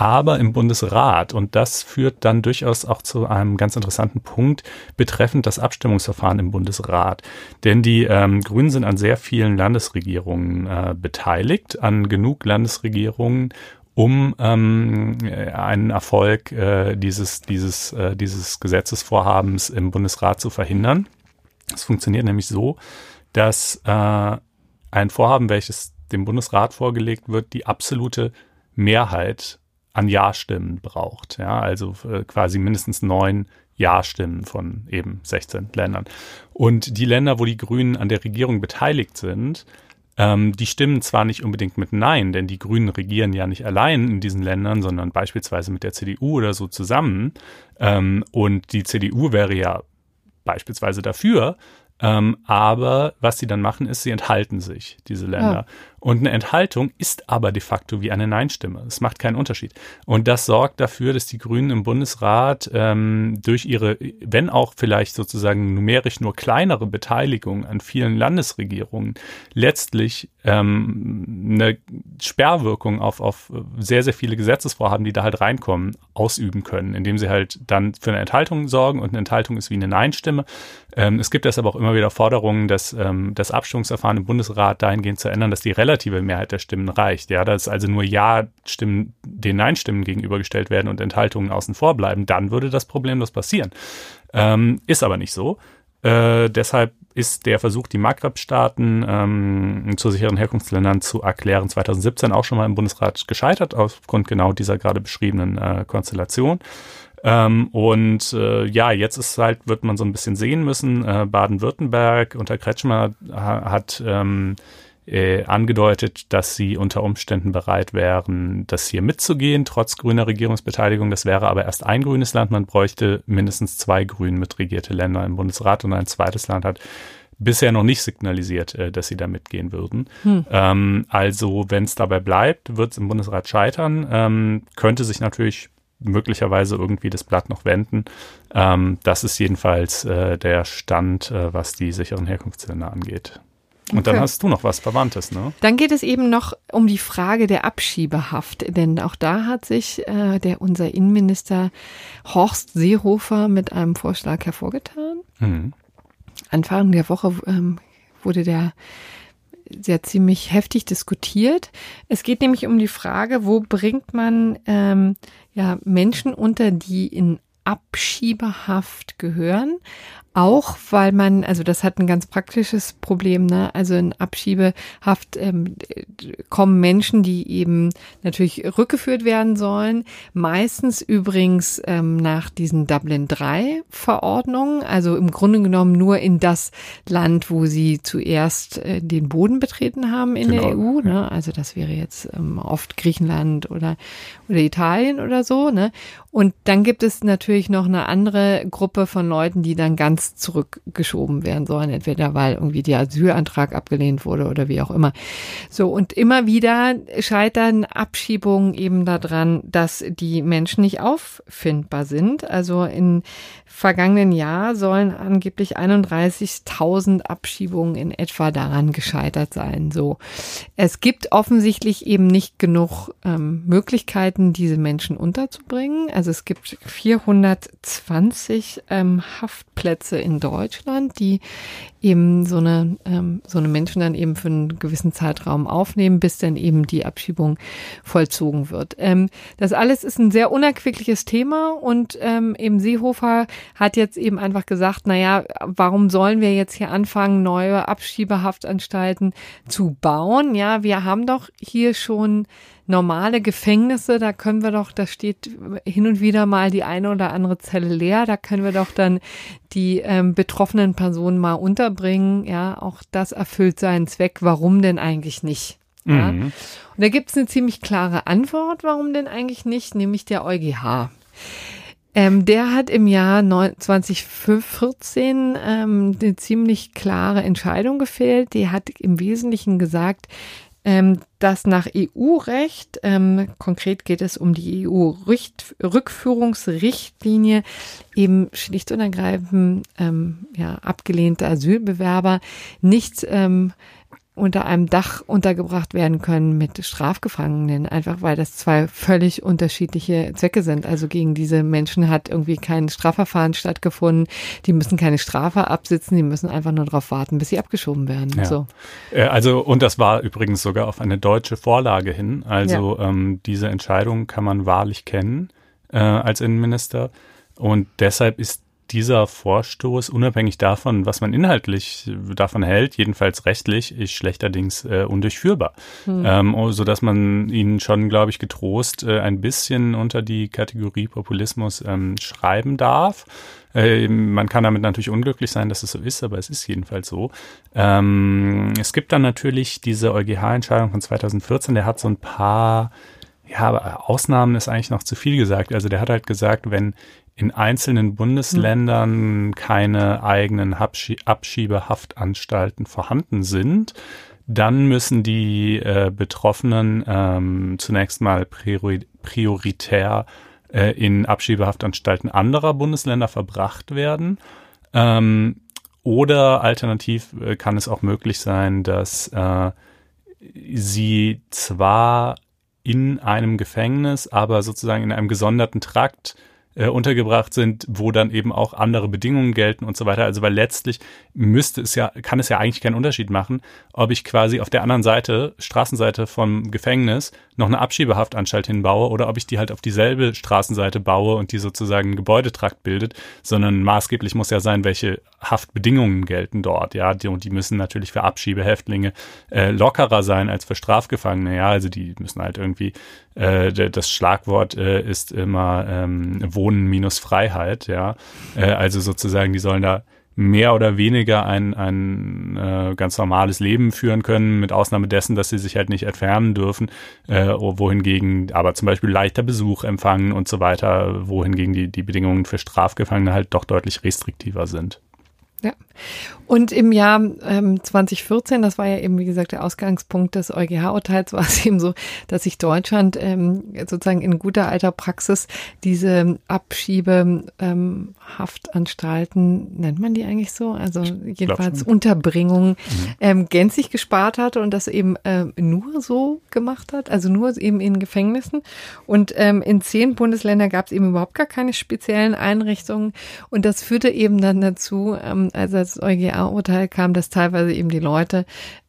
aber im Bundesrat. Und das führt dann durchaus auch zu einem ganz interessanten Punkt betreffend das Abstimmungsverfahren im Bundesrat. Denn die ähm, Grünen sind an sehr vielen Landesregierungen äh, beteiligt, an genug Landesregierungen, um ähm, einen Erfolg äh, dieses, dieses, äh, dieses Gesetzesvorhabens im Bundesrat zu verhindern. Es funktioniert nämlich so, dass äh, ein Vorhaben, welches dem Bundesrat vorgelegt wird, die absolute Mehrheit an Ja-Stimmen braucht. Ja, also äh, quasi mindestens neun Ja-Stimmen von eben 16 Ländern. Und die Länder, wo die Grünen an der Regierung beteiligt sind, ähm, die stimmen zwar nicht unbedingt mit Nein, denn die Grünen regieren ja nicht allein in diesen Ländern, sondern beispielsweise mit der CDU oder so zusammen. Ähm, und die CDU wäre ja beispielsweise dafür, ähm, aber was sie dann machen, ist, sie enthalten sich, diese Länder. Ja. Und eine Enthaltung ist aber de facto wie eine Nein-Stimme. Es macht keinen Unterschied. Und das sorgt dafür, dass die Grünen im Bundesrat ähm, durch ihre, wenn auch vielleicht sozusagen numerisch nur kleinere Beteiligung an vielen Landesregierungen, letztlich ähm, eine Sperrwirkung auf, auf sehr, sehr viele Gesetzesvorhaben, die da halt reinkommen, ausüben können, indem sie halt dann für eine Enthaltung sorgen und eine Enthaltung ist wie eine Nein-Stimme. Ähm, es gibt deshalb auch immer wieder Forderungen, dass ähm, das Abstimmungsverfahren im Bundesrat dahingehend zu ändern, dass die relativ relative Mehrheit der Stimmen reicht. Ja, dass also nur Ja-Stimmen den Nein-Stimmen gegenübergestellt werden und Enthaltungen außen vor bleiben, dann würde das problemlos passieren. Ähm, ist aber nicht so. Äh, deshalb ist der Versuch, die Maghreb-Staaten ähm, zu sicheren Herkunftsländern zu erklären, 2017 auch schon mal im Bundesrat gescheitert, aufgrund genau dieser gerade beschriebenen äh, Konstellation. Ähm, und äh, ja, jetzt ist halt, wird man so ein bisschen sehen müssen. Äh, Baden-Württemberg unter Kretschmer hat ähm, äh, angedeutet, dass sie unter Umständen bereit wären, das hier mitzugehen, trotz grüner Regierungsbeteiligung. Das wäre aber erst ein grünes Land. Man bräuchte mindestens zwei grün mitregierte Länder im Bundesrat und ein zweites Land hat bisher noch nicht signalisiert, äh, dass sie da mitgehen würden. Hm. Ähm, also wenn es dabei bleibt, wird es im Bundesrat scheitern. Ähm, könnte sich natürlich möglicherweise irgendwie das Blatt noch wenden. Ähm, das ist jedenfalls äh, der Stand, äh, was die sicheren Herkunftsländer angeht. Und okay. dann hast du noch was Verwandtes, ne? Dann geht es eben noch um die Frage der Abschiebehaft, denn auch da hat sich äh, der unser Innenminister Horst Seehofer mit einem Vorschlag hervorgetan. Mhm. Anfang der Woche ähm, wurde der sehr ziemlich heftig diskutiert. Es geht nämlich um die Frage, wo bringt man ähm, ja Menschen unter, die in Abschiebehaft gehören, auch weil man, also das hat ein ganz praktisches Problem, ne? Also in Abschiebehaft ähm, kommen Menschen, die eben natürlich rückgeführt werden sollen, meistens übrigens ähm, nach diesen Dublin 3 Verordnungen, also im Grunde genommen nur in das Land, wo sie zuerst äh, den Boden betreten haben in genau. der EU. Ne? Also das wäre jetzt ähm, oft Griechenland oder, oder Italien oder so. Ne? Und dann gibt es natürlich noch eine andere Gruppe von Leuten, die dann ganz Instanz zurückgeschoben werden sollen, entweder weil irgendwie der Asylantrag abgelehnt wurde oder wie auch immer. So, und immer wieder scheitern Abschiebungen eben daran, dass die Menschen nicht auffindbar sind. Also in vergangenen Jahr sollen angeblich 31.000 Abschiebungen in etwa daran gescheitert sein. So, es gibt offensichtlich eben nicht genug ähm, Möglichkeiten, diese Menschen unterzubringen. Also es gibt 420 ähm, Haftplätze in Deutschland, die eben so eine, ähm, so eine Menschen dann eben für einen gewissen Zeitraum aufnehmen, bis dann eben die Abschiebung vollzogen wird. Ähm, das alles ist ein sehr unerquickliches Thema und ähm, eben Seehofer hat jetzt eben einfach gesagt, na ja, warum sollen wir jetzt hier anfangen, neue Abschiebehaftanstalten zu bauen? Ja, wir haben doch hier schon normale Gefängnisse, da können wir doch, da steht hin und wieder mal die eine oder andere Zelle leer, da können wir doch dann die ähm, betroffenen Personen mal unterbringen. Ja, auch das erfüllt seinen Zweck. Warum denn eigentlich nicht? Ja? Mhm. Und da gibt es eine ziemlich klare Antwort, warum denn eigentlich nicht, nämlich der EuGH. Ähm, der hat im Jahr 2014 ähm, eine ziemlich klare Entscheidung gefehlt. Die hat im Wesentlichen gesagt, ähm, dass nach EU-Recht, ähm, konkret geht es um die EU-Rückführungsrichtlinie, eben schlicht und ergreifend ähm, ja, abgelehnte Asylbewerber nicht ähm, unter einem Dach untergebracht werden können mit Strafgefangenen, einfach weil das zwei völlig unterschiedliche Zwecke sind. Also gegen diese Menschen hat irgendwie kein Strafverfahren stattgefunden. Die müssen keine Strafe absitzen, die müssen einfach nur darauf warten, bis sie abgeschoben werden. Ja. So. Äh, also, und das war übrigens sogar auf eine deutsche Vorlage hin. Also ja. ähm, diese Entscheidung kann man wahrlich kennen äh, als Innenminister. Und deshalb ist dieser Vorstoß, unabhängig davon, was man inhaltlich davon hält, jedenfalls rechtlich, ist schlechterdings äh, undurchführbar. Hm. Ähm, oh, so dass man ihn schon, glaube ich, getrost äh, ein bisschen unter die Kategorie Populismus ähm, schreiben darf. Äh, man kann damit natürlich unglücklich sein, dass es so ist, aber es ist jedenfalls so. Ähm, es gibt dann natürlich diese EuGH-Entscheidung von 2014, der hat so ein paar ja, aber Ausnahmen ist eigentlich noch zu viel gesagt. Also der hat halt gesagt, wenn in einzelnen Bundesländern mhm. keine eigenen Abschie Abschiebehaftanstalten vorhanden sind, dann müssen die äh, Betroffenen ähm, zunächst mal priori prioritär äh, in Abschiebehaftanstalten anderer Bundesländer verbracht werden. Ähm, oder alternativ äh, kann es auch möglich sein, dass äh, sie zwar in einem Gefängnis, aber sozusagen in einem gesonderten Trakt äh, untergebracht sind, wo dann eben auch andere Bedingungen gelten und so weiter. Also weil letztlich müsste es ja, kann es ja eigentlich keinen Unterschied machen, ob ich quasi auf der anderen Seite, Straßenseite vom Gefängnis, noch eine Abschiebehaftanstalt hinbaue oder ob ich die halt auf dieselbe Straßenseite baue und die sozusagen einen Gebäudetrakt bildet, sondern maßgeblich muss ja sein, welche Haftbedingungen gelten dort. Ja, die, und die müssen natürlich für Abschiebehäftlinge äh, lockerer sein als für Strafgefangene. Ja, also die müssen halt irgendwie, äh, das Schlagwort äh, ist immer ähm, Wohnen minus Freiheit. Ja, äh, also sozusagen, die sollen da mehr oder weniger ein, ein äh, ganz normales Leben führen können, mit Ausnahme dessen, dass sie sich halt nicht entfernen dürfen, äh, wohingegen aber zum Beispiel leichter Besuch empfangen und so weiter, wohingegen die, die Bedingungen für Strafgefangene halt doch deutlich restriktiver sind. Ja. Und im Jahr ähm, 2014, das war ja eben, wie gesagt, der Ausgangspunkt des EuGH-Urteils, (laughs) war es eben so, dass sich Deutschland ähm, sozusagen in guter alter Praxis diese Abschiebehaftanstalten, ähm, nennt man die eigentlich so? Also jedenfalls Unterbringungen mhm. ähm, gänzlich gespart hatte und das eben äh, nur so gemacht hat, also nur eben in Gefängnissen. Und ähm, in zehn Bundesländern gab es eben überhaupt gar keine speziellen Einrichtungen. Und das führte eben dann dazu, ähm, als das EuGH-Urteil kam, dass teilweise eben die Leute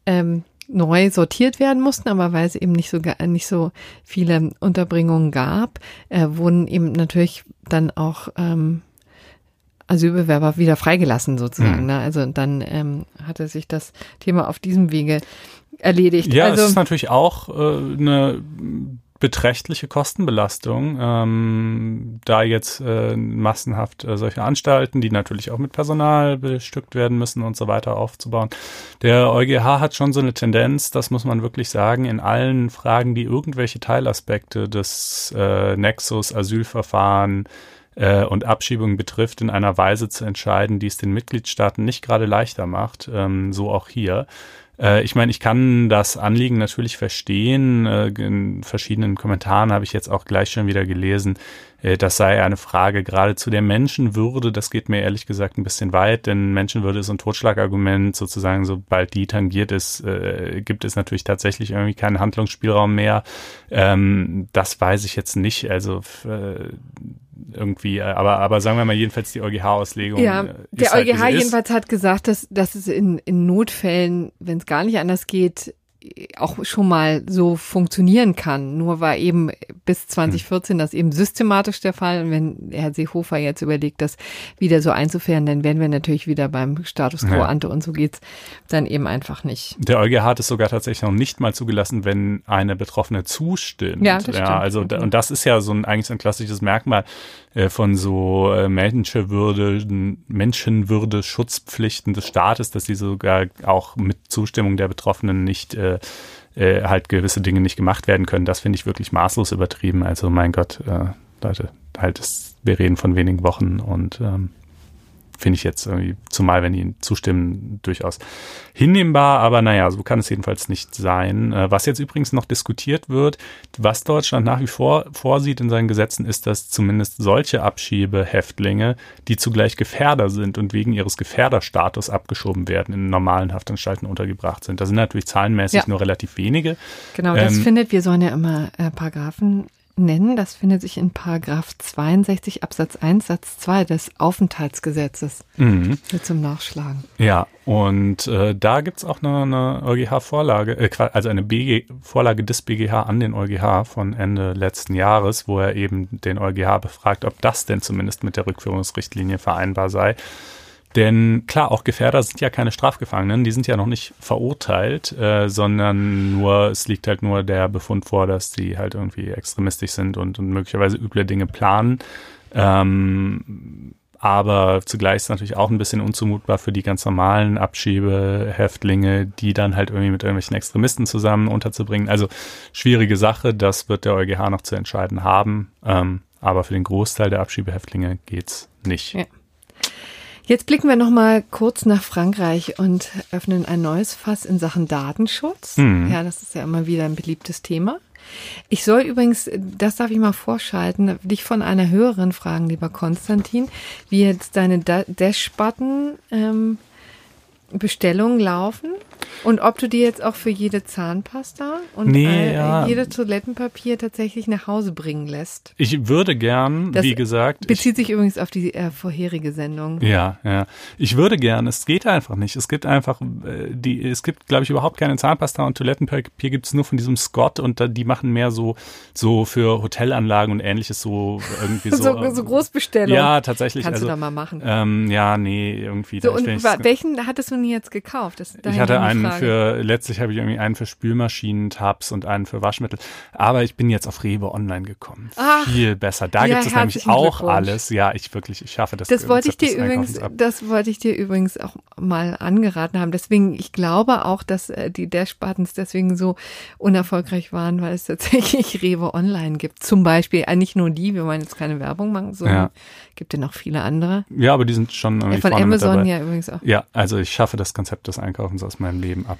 ähm, neu sortiert werden mussten, aber weil es eben nicht so nicht so viele Unterbringungen gab, äh, wurden eben natürlich dann auch ähm, Asylbewerber wieder freigelassen sozusagen. Mhm. Ne? Also dann ähm, hatte sich das Thema auf diesem Wege erledigt. Ja, also, es ist natürlich auch äh, eine beträchtliche Kostenbelastung, ähm, da jetzt äh, massenhaft äh, solche Anstalten, die natürlich auch mit Personal bestückt werden müssen und so weiter aufzubauen. Der EuGH hat schon so eine Tendenz, das muss man wirklich sagen, in allen Fragen, die irgendwelche Teilaspekte des äh, Nexus, Asylverfahren, äh, und Abschiebungen betrifft, in einer Weise zu entscheiden, die es den Mitgliedstaaten nicht gerade leichter macht, ähm, so auch hier. Äh, ich meine, ich kann das Anliegen natürlich verstehen. Äh, in verschiedenen Kommentaren habe ich jetzt auch gleich schon wieder gelesen, äh, das sei eine Frage gerade zu der Menschenwürde. Das geht mir ehrlich gesagt ein bisschen weit, denn Menschenwürde ist ein Totschlagargument. Sozusagen, sobald die tangiert ist, äh, gibt es natürlich tatsächlich irgendwie keinen Handlungsspielraum mehr. Ähm, das weiß ich jetzt nicht. Also äh, irgendwie, äh, aber, aber sagen wir mal jedenfalls die EuGH-Auslegung. Ja, äh, der halt, EuGH jedenfalls hat gesagt, dass, dass es in, in Notfällen, wenn es gar nicht anders geht, auch schon mal so funktionieren kann. Nur war eben bis 2014 das eben systematisch der Fall. Und wenn Herr Seehofer jetzt überlegt, das wieder so einzufähren, dann werden wir natürlich wieder beim Status quo ja. ante und so geht's dann eben einfach nicht. Der EuGH hat es sogar tatsächlich noch nicht mal zugelassen, wenn eine Betroffene zustimmt. Ja, das ja, also und das ist ja so ein eigentlich so ein klassisches Merkmal von so äh, Menschenwürde, Menschenwürde, Schutzpflichten des Staates, dass sie sogar auch mit Zustimmung der Betroffenen nicht äh, äh, halt gewisse Dinge nicht gemacht werden können. Das finde ich wirklich maßlos übertrieben. Also mein Gott, äh, Leute, halt, ist, wir reden von wenigen Wochen und ähm, finde ich jetzt irgendwie, zumal wenn die zustimmen, durchaus hinnehmbar. Aber naja, so kann es jedenfalls nicht sein. Äh, was jetzt übrigens noch diskutiert wird, was Deutschland nach wie vor vorsieht in seinen Gesetzen, ist, dass zumindest solche Abschiebehäftlinge, die zugleich Gefährder sind und wegen ihres Gefährderstatus abgeschoben werden, in normalen Haftanstalten untergebracht sind. Da sind natürlich zahlenmäßig ja. nur relativ wenige. Genau, das ähm, findet, wir sollen ja immer äh, Paragraphen nennen. Das findet sich in Paragraph 62 Absatz 1 Satz 2 des Aufenthaltsgesetzes. Mhm. zum Nachschlagen. Ja, und äh, da gibt's auch eine, eine EuGH-Vorlage, äh, also eine BG, Vorlage des BGH an den EuGH von Ende letzten Jahres, wo er eben den EuGH befragt, ob das denn zumindest mit der Rückführungsrichtlinie vereinbar sei. Denn klar, auch Gefährder sind ja keine Strafgefangenen, die sind ja noch nicht verurteilt, äh, sondern nur, es liegt halt nur der Befund vor, dass die halt irgendwie extremistisch sind und, und möglicherweise üble Dinge planen. Ähm, aber zugleich ist natürlich auch ein bisschen unzumutbar für die ganz normalen Abschiebehäftlinge, die dann halt irgendwie mit irgendwelchen Extremisten zusammen unterzubringen. Also schwierige Sache, das wird der EuGH noch zu entscheiden haben. Ähm, aber für den Großteil der Abschiebehäftlinge geht's nicht. Ja. Jetzt blicken wir noch mal kurz nach Frankreich und öffnen ein neues Fass in Sachen Datenschutz. Mhm. Ja, das ist ja immer wieder ein beliebtes Thema. Ich soll übrigens, das darf ich mal vorschalten, dich von einer Hörerin fragen, lieber Konstantin, wie jetzt deine Dash-Button ähm, Bestellungen laufen und ob du dir jetzt auch für jede Zahnpasta und nee, äh, ja. jede Toilettenpapier tatsächlich nach Hause bringen lässt. Ich würde gern, das wie gesagt. Bezieht ich, sich übrigens auf die äh, vorherige Sendung. Ja, ja. Ich würde gern, es geht einfach nicht. Es gibt einfach, äh, die, es gibt, glaube ich, überhaupt keine Zahnpasta und Toilettenpapier gibt es nur von diesem Scott und da, die machen mehr so, so für Hotelanlagen und ähnliches so irgendwie (laughs) so. so, so Großbestellung. Ja, tatsächlich. Kannst also, du da mal machen. Ähm, ja, nee, irgendwie. So, und welchen hattest du denn jetzt gekauft? Das, ich hatte einen Frage. für, letztlich habe ich irgendwie einen für Spülmaschinen, Tabs und einen für Waschmittel. Aber ich bin jetzt auf Rewe Online gekommen. Ach, Viel besser. Da ja, gibt es nämlich auch alles. Ja, ich wirklich, ich schaffe das. Das wollte ich dir übrigens, das wollte ich dir übrigens auch mal angeraten haben. Deswegen, ich glaube auch, dass äh, die Dash-Buttons deswegen so unerfolgreich waren, weil es tatsächlich (laughs) Rewe Online gibt. Zum Beispiel, äh, nicht nur die, wir wollen jetzt keine Werbung machen, sondern ja. gibt ja noch viele andere. Ja, aber die sind schon irgendwie ja, Von Amazon ja übrigens auch. Ja, also ich schaffe das Konzept des Einkaufens aus meinem Leben ab.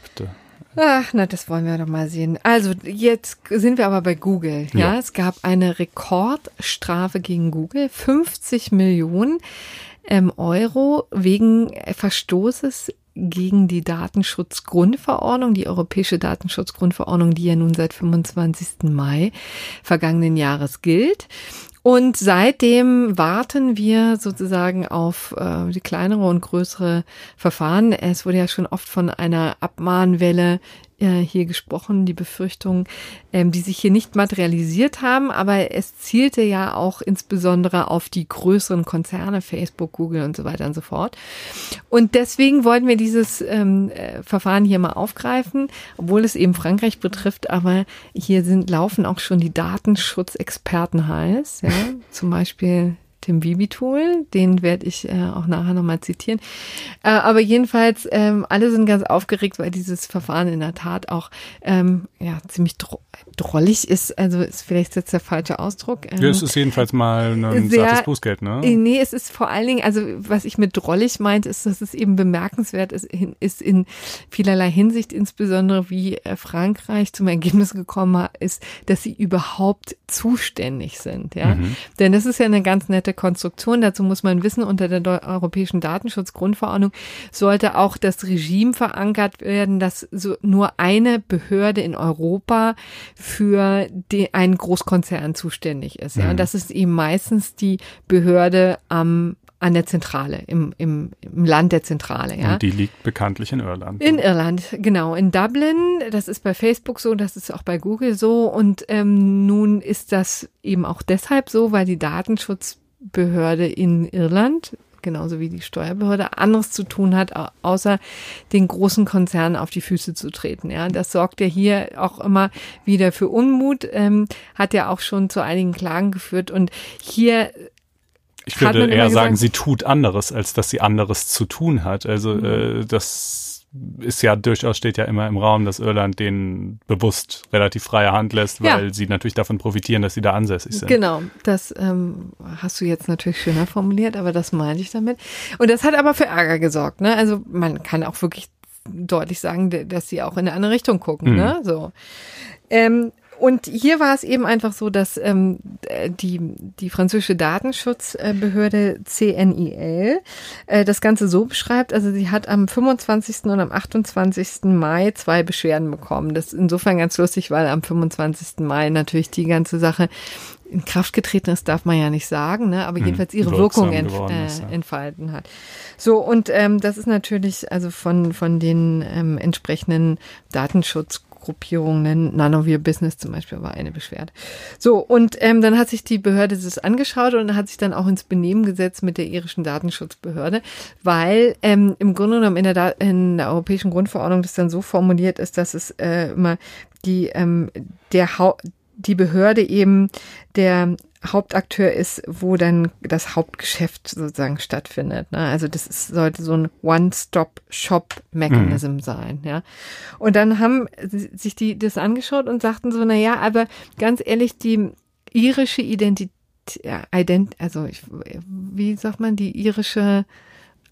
Ach, na, das wollen wir doch mal sehen. Also, jetzt sind wir aber bei Google. Ja, ja. es gab eine Rekordstrafe gegen Google. 50 Millionen ähm, Euro wegen Verstoßes gegen die Datenschutzgrundverordnung, die europäische Datenschutzgrundverordnung, die ja nun seit 25. Mai vergangenen Jahres gilt. Und seitdem warten wir sozusagen auf äh, die kleinere und größere Verfahren. Es wurde ja schon oft von einer Abmahnwelle äh, hier gesprochen, die Befürchtungen, ähm, die sich hier nicht materialisiert haben, aber es zielte ja auch insbesondere auf die größeren Konzerne, Facebook, Google und so weiter und so fort. Und deswegen wollten wir dieses ähm, äh, Verfahren hier mal aufgreifen, obwohl es eben Frankreich betrifft, aber hier sind, laufen auch schon die Datenschutzexperten heiß, ja, zum Beispiel Tim Wibitool, den werde ich äh, auch nachher nochmal zitieren. Äh, aber jedenfalls, ähm, alle sind ganz aufgeregt, weil dieses Verfahren in der Tat auch ähm, ja, ziemlich dro drollig ist. Also ist vielleicht jetzt der falsche Ausdruck. Ähm, ja, es ist jedenfalls mal ein sehr, Bußgeld, ne? Äh, nee, es ist vor allen Dingen, also was ich mit drollig meint, ist, dass es eben bemerkenswert ist, ist in vielerlei Hinsicht, insbesondere wie äh, Frankreich zum Ergebnis gekommen ist, dass sie überhaupt zuständig sind. Ja, mhm. denn das ist ja eine ganz nette Konstruktion. Dazu muss man wissen, unter der Europäischen Datenschutzgrundverordnung sollte auch das Regime verankert werden, dass so nur eine Behörde in Europa für die, einen Großkonzern zuständig ist. Ja, mhm. und das ist eben meistens die Behörde am an der Zentrale, im, im, im Land der Zentrale. Ja. Und die liegt bekanntlich in Irland. In Irland, genau. In Dublin, das ist bei Facebook so, das ist auch bei Google so. Und ähm, nun ist das eben auch deshalb so, weil die Datenschutzbehörde in Irland genauso wie die Steuerbehörde, anderes zu tun hat, außer den großen Konzernen auf die Füße zu treten. Ja, das sorgt ja hier auch immer wieder für Unmut, ähm, hat ja auch schon zu einigen Klagen geführt. Und hier ich würde eher sagen, sie tut anderes, als dass sie anderes zu tun hat. Also mhm. äh, das ist ja durchaus steht ja immer im Raum, dass Irland denen bewusst relativ freie Hand lässt, weil ja. sie natürlich davon profitieren, dass sie da ansässig sind. Genau, das ähm, hast du jetzt natürlich schöner formuliert, aber das meine ich damit. Und das hat aber für Ärger gesorgt. Ne? Also man kann auch wirklich deutlich sagen, dass sie auch in eine andere Richtung gucken. Mhm. Ne? So. Ähm, und hier war es eben einfach so, dass ähm, die, die französische Datenschutzbehörde CNIL äh, das Ganze so beschreibt. Also sie hat am 25. und am 28. Mai zwei Beschwerden bekommen. Das ist insofern ganz lustig, weil am 25. Mai natürlich die ganze Sache in Kraft getreten ist, darf man ja nicht sagen, ne? aber hm, jedenfalls ihre Wirkung entf äh, ist, ja. entfalten hat. So, und ähm, das ist natürlich also von, von den ähm, entsprechenden Datenschutz Gruppierungen, Nanovir Business zum Beispiel war eine Beschwerde. So, und ähm, dann hat sich die Behörde das angeschaut und hat sich dann auch ins Benehmen gesetzt mit der irischen Datenschutzbehörde, weil ähm, im Grunde genommen in der, in der Europäischen Grundverordnung das dann so formuliert ist, dass es äh, immer die, ähm, der ha die Behörde eben der Hauptakteur ist, wo dann das Hauptgeschäft sozusagen stattfindet. Ne? Also das ist, sollte so ein One-Stop-Shop-Mechanism mhm. sein. Ja, und dann haben sich die das angeschaut und sagten so, na ja, aber ganz ehrlich, die irische Identität, ident, also ich, wie sagt man, die irische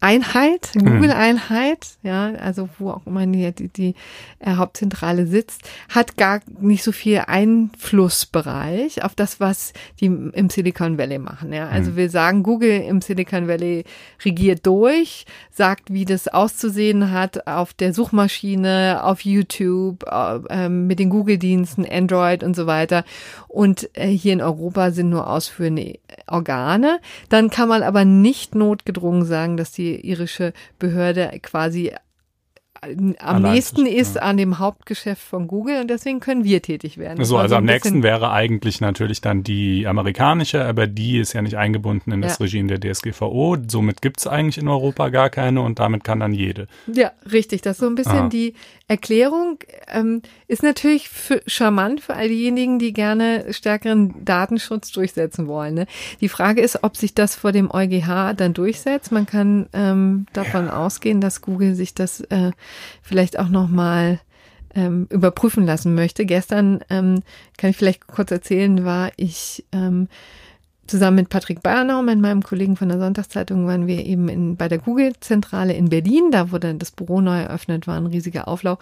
Einheit, mhm. Google-Einheit, ja, also wo auch immer die, die, die äh, Hauptzentrale sitzt, hat gar nicht so viel Einflussbereich auf das, was die im Silicon Valley machen. Ja, also mhm. wir sagen, Google im Silicon Valley regiert durch, sagt, wie das auszusehen hat auf der Suchmaschine, auf YouTube, äh, mit den Google-Diensten, Android und so weiter. Und äh, hier in Europa sind nur ausführende Organe. Dann kann man aber nicht notgedrungen sagen, dass die irische Behörde quasi am Allein nächsten ist, ja. an dem Hauptgeschäft von Google und deswegen können wir tätig werden. So, also am nächsten wäre eigentlich natürlich dann die amerikanische, aber die ist ja nicht eingebunden in das ja. Regime der DSGVO. Somit gibt es eigentlich in Europa gar keine und damit kann dann jede. Ja, richtig. Das ist so ein bisschen ah. die Erklärung ähm, ist natürlich für, charmant für all diejenigen, die gerne stärkeren Datenschutz durchsetzen wollen. Ne? Die Frage ist, ob sich das vor dem EuGH dann durchsetzt. Man kann ähm, davon ja. ausgehen, dass Google sich das äh, vielleicht auch noch mal ähm, überprüfen lassen möchte. Gestern ähm, kann ich vielleicht kurz erzählen, war ich ähm, Zusammen mit Patrick Bernau, mit meinem Kollegen von der Sonntagszeitung, waren wir eben in, bei der Google-Zentrale in Berlin. Da wurde das Büro neu eröffnet, war ein riesiger Auflauf.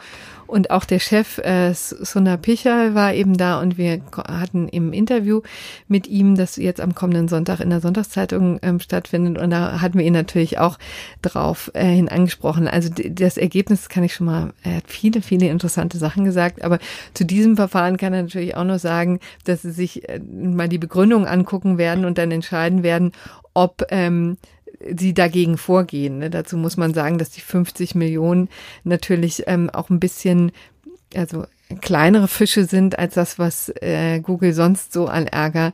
Und auch der Chef äh, Sundar Pichai war eben da und wir hatten im Interview mit ihm, das jetzt am kommenden Sonntag in der Sonntagszeitung ähm, stattfindet. Und da hatten wir ihn natürlich auch drauf äh, hin angesprochen. Also das Ergebnis kann ich schon mal, er hat viele, viele interessante Sachen gesagt. Aber zu diesem Verfahren kann er natürlich auch nur sagen, dass sie sich äh, mal die Begründung angucken werden werden und dann entscheiden werden, ob ähm, sie dagegen vorgehen. Ne? Dazu muss man sagen, dass die 50 Millionen natürlich ähm, auch ein bisschen, also kleinere Fische sind als das, was äh, Google sonst so an Ärger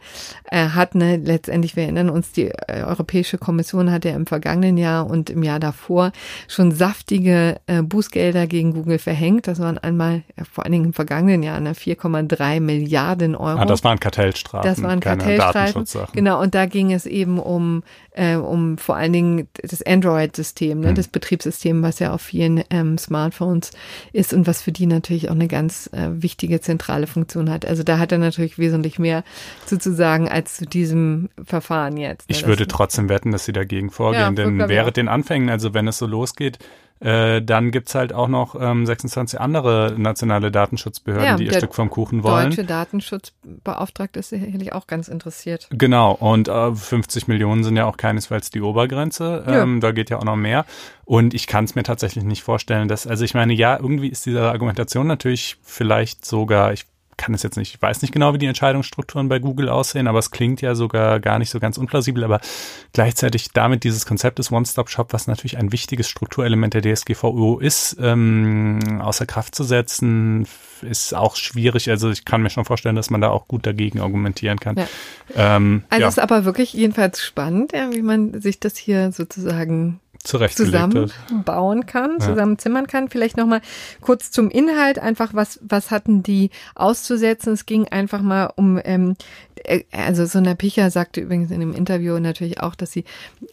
äh, hat. Ne? Letztendlich, wir erinnern uns, die äh, Europäische Kommission hat ja im vergangenen Jahr und im Jahr davor schon saftige äh, Bußgelder gegen Google verhängt. Das waren einmal, äh, vor allen Dingen im vergangenen Jahr, ne, 4,3 Milliarden Euro. Ah, das waren Kartellstrafen. Das waren Kartellstrafen. Genau, und da ging es eben um, äh, um vor allen Dingen das Android-System, ne, hm. das Betriebssystem, was ja auf vielen ähm, Smartphones ist und was für die natürlich auch eine ganz äh, wichtige zentrale Funktion hat. Also da hat er natürlich wesentlich mehr zu, zu sagen als zu diesem Verfahren jetzt. Ne? Ich würde trotzdem wetten, dass sie dagegen vorgehen, ja, denn während den Anfängen, also wenn es so losgeht, äh, dann gibt's halt auch noch ähm, 26 andere nationale Datenschutzbehörden, ja, die ihr Stück vom Kuchen wollen. Deutsche Datenschutzbeauftragte ist sicherlich auch ganz interessiert. Genau, und äh, 50 Millionen sind ja auch keinesfalls die Obergrenze. Ähm, ja. Da geht ja auch noch mehr. Und ich kann es mir tatsächlich nicht vorstellen, dass, also ich meine, ja, irgendwie ist diese Argumentation natürlich vielleicht sogar, ich kann es jetzt nicht, ich weiß nicht genau, wie die Entscheidungsstrukturen bei Google aussehen, aber es klingt ja sogar gar nicht so ganz unplausibel, aber gleichzeitig damit dieses Konzept des One-Stop-Shop, was natürlich ein wichtiges Strukturelement der DSGVO ist, ähm, außer Kraft zu setzen, ist auch schwierig. Also ich kann mir schon vorstellen, dass man da auch gut dagegen argumentieren kann. Ja. Ähm, also ja. ist aber wirklich jedenfalls spannend, ja, wie man sich das hier sozusagen zusammenbauen kann, ja. zusammenzimmern kann. Vielleicht nochmal kurz zum Inhalt, einfach was, was hatten die auszusetzen? Es ging einfach mal um, ähm, äh, also Sonja Picher sagte übrigens in dem Interview natürlich auch, dass sie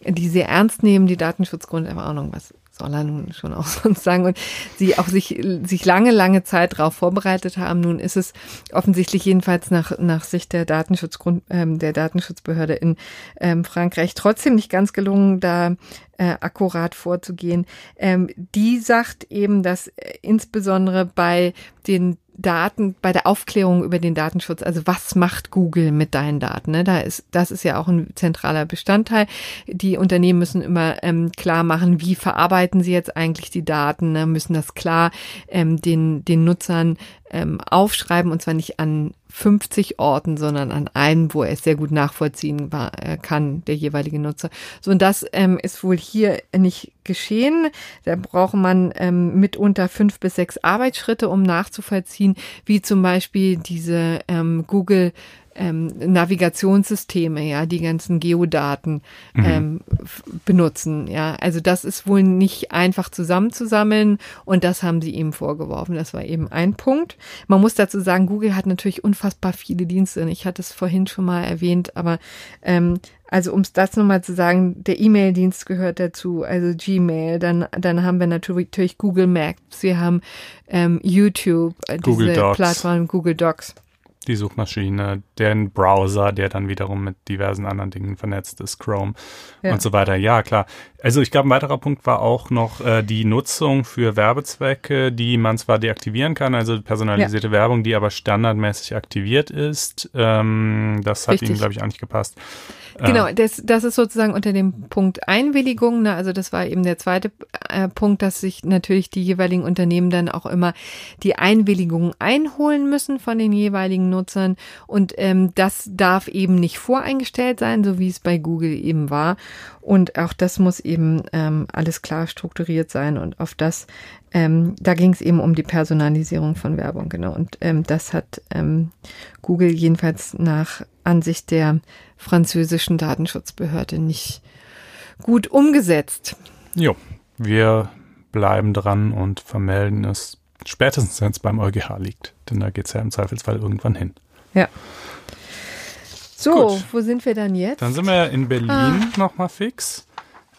die sehr ernst nehmen, die Datenschutzgrundverordnung, was soll er nun schon auch (laughs) sonst sagen, und sie auch sich, sich lange, lange Zeit darauf vorbereitet haben. Nun ist es offensichtlich jedenfalls nach, nach Sicht der Datenschutzgrund, ähm, der Datenschutzbehörde in ähm, Frankreich trotzdem nicht ganz gelungen, da äh, akkurat vorzugehen. Ähm, die sagt eben, dass äh, insbesondere bei den Daten, bei der Aufklärung über den Datenschutz, also was macht Google mit deinen Daten? Ne? Da ist, das ist ja auch ein zentraler Bestandteil. Die Unternehmen müssen immer ähm, klar machen, wie verarbeiten sie jetzt eigentlich die Daten, ne? müssen das klar ähm, den, den Nutzern ähm, aufschreiben und zwar nicht an 50 Orten, sondern an einen, wo er es sehr gut nachvollziehen äh, kann, der jeweilige Nutzer. So, und das ähm, ist wohl hier nicht geschehen. Da braucht man ähm, mitunter fünf bis sechs Arbeitsschritte, um nachzuvollziehen, wie zum Beispiel diese ähm, Google ähm, Navigationssysteme, ja, die ganzen Geodaten mhm. ähm, benutzen, ja. Also das ist wohl nicht einfach zusammenzusammeln und das haben sie ihm vorgeworfen. Das war eben ein Punkt. Man muss dazu sagen, Google hat natürlich unfassbar viele Dienste. Ich hatte es vorhin schon mal erwähnt, aber ähm, also um es das nochmal zu sagen, der E-Mail-Dienst gehört dazu, also Gmail, dann, dann haben wir natürlich, natürlich Google Maps, wir haben ähm, YouTube, äh, Google diese Docs. Plattform Google Docs die Suchmaschine, den Browser, der dann wiederum mit diversen anderen Dingen vernetzt ist, Chrome ja. und so weiter. Ja, klar. Also ich glaube, ein weiterer Punkt war auch noch äh, die Nutzung für Werbezwecke, die man zwar deaktivieren kann, also personalisierte ja. Werbung, die aber standardmäßig aktiviert ist. Ähm, das hat Richtig. ihm, glaube ich, auch nicht gepasst. Genau, äh. das, das ist sozusagen unter dem Punkt Einwilligung. Ne? Also das war eben der zweite äh, Punkt, dass sich natürlich die jeweiligen Unternehmen dann auch immer die Einwilligung einholen müssen von den jeweiligen Nutzern. Und ähm, das darf eben nicht voreingestellt sein, so wie es bei Google eben war. Und auch das muss eben ähm, alles klar strukturiert sein. Und auf das, ähm, da ging es eben um die Personalisierung von Werbung, genau. Und ähm, das hat ähm, Google jedenfalls nach Ansicht der französischen Datenschutzbehörde nicht gut umgesetzt. Jo, wir bleiben dran und vermelden es spätestens, wenn es beim EuGH liegt. Denn da geht es ja im Zweifelsfall irgendwann hin. Ja. So, Gut. wo sind wir dann jetzt? Dann sind wir in Berlin ah. nochmal fix.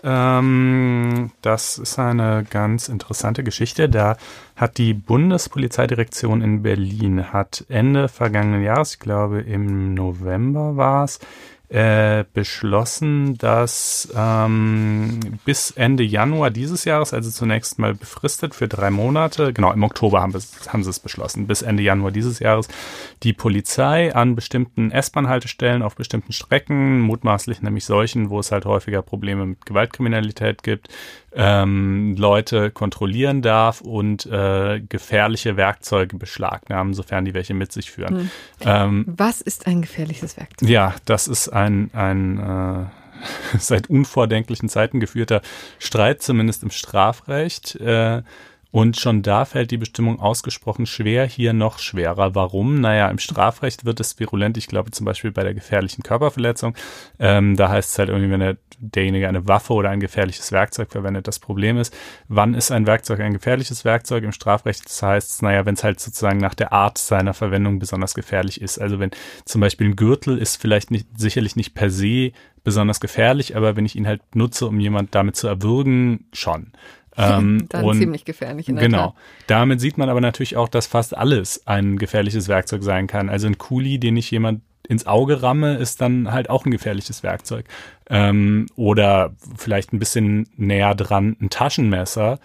Ähm, das ist eine ganz interessante Geschichte. Da hat die Bundespolizeidirektion in Berlin hat Ende vergangenen Jahres, ich glaube im November war es, äh, beschlossen, dass ähm, bis Ende Januar dieses Jahres, also zunächst mal befristet für drei Monate, genau im Oktober haben, haben sie es beschlossen, bis Ende Januar dieses Jahres, die Polizei an bestimmten S-Bahn-Haltestellen auf bestimmten Strecken, mutmaßlich nämlich solchen, wo es halt häufiger Probleme mit Gewaltkriminalität gibt, ähm, Leute kontrollieren darf und äh, gefährliche Werkzeuge beschlagnahmen, sofern die welche mit sich führen. Hm. Ähm, Was ist ein gefährliches Werkzeug? Ja, das ist ein, ein äh, (laughs) seit unvordenklichen Zeiten geführter Streit, zumindest im Strafrecht. Äh, Und schon da fällt die Bestimmung ausgesprochen schwer, hier noch schwerer. Warum? Naja, im Strafrecht wird es virulent, ich glaube zum Beispiel bei der gefährlichen Körperverletzung. Ähm, da heißt es halt irgendwie, wenn der, derjenige eine Waffe oder ein gefährliches Werkzeug verwendet. Das Problem ist, wann ist ein Werkzeug ein gefährliches Werkzeug? Im Strafrecht das heißt naja, wenn es halt sozusagen nach der Art seiner Verwendung besonders gefährlich ist. Also wenn zum Beispiel ein Gürtel ist vielleicht nicht, sicherlich nicht per se besonders gefährlich, aber wenn ich ihn halt nutze, um jemand damit zu erwürgen, schon. Ähm, (laughs) Dann und ziemlich gefährlich. In der genau. Tat. Damit sieht man aber natürlich auch, dass fast alles ein gefährliches Werkzeug sein kann. Also ein Kuli, den ich jemand ins Auge ramme, ist dann halt auch ein gefährliches Werkzeug. Ähm, oder vielleicht ein bisschen näher dran ein Taschenmesser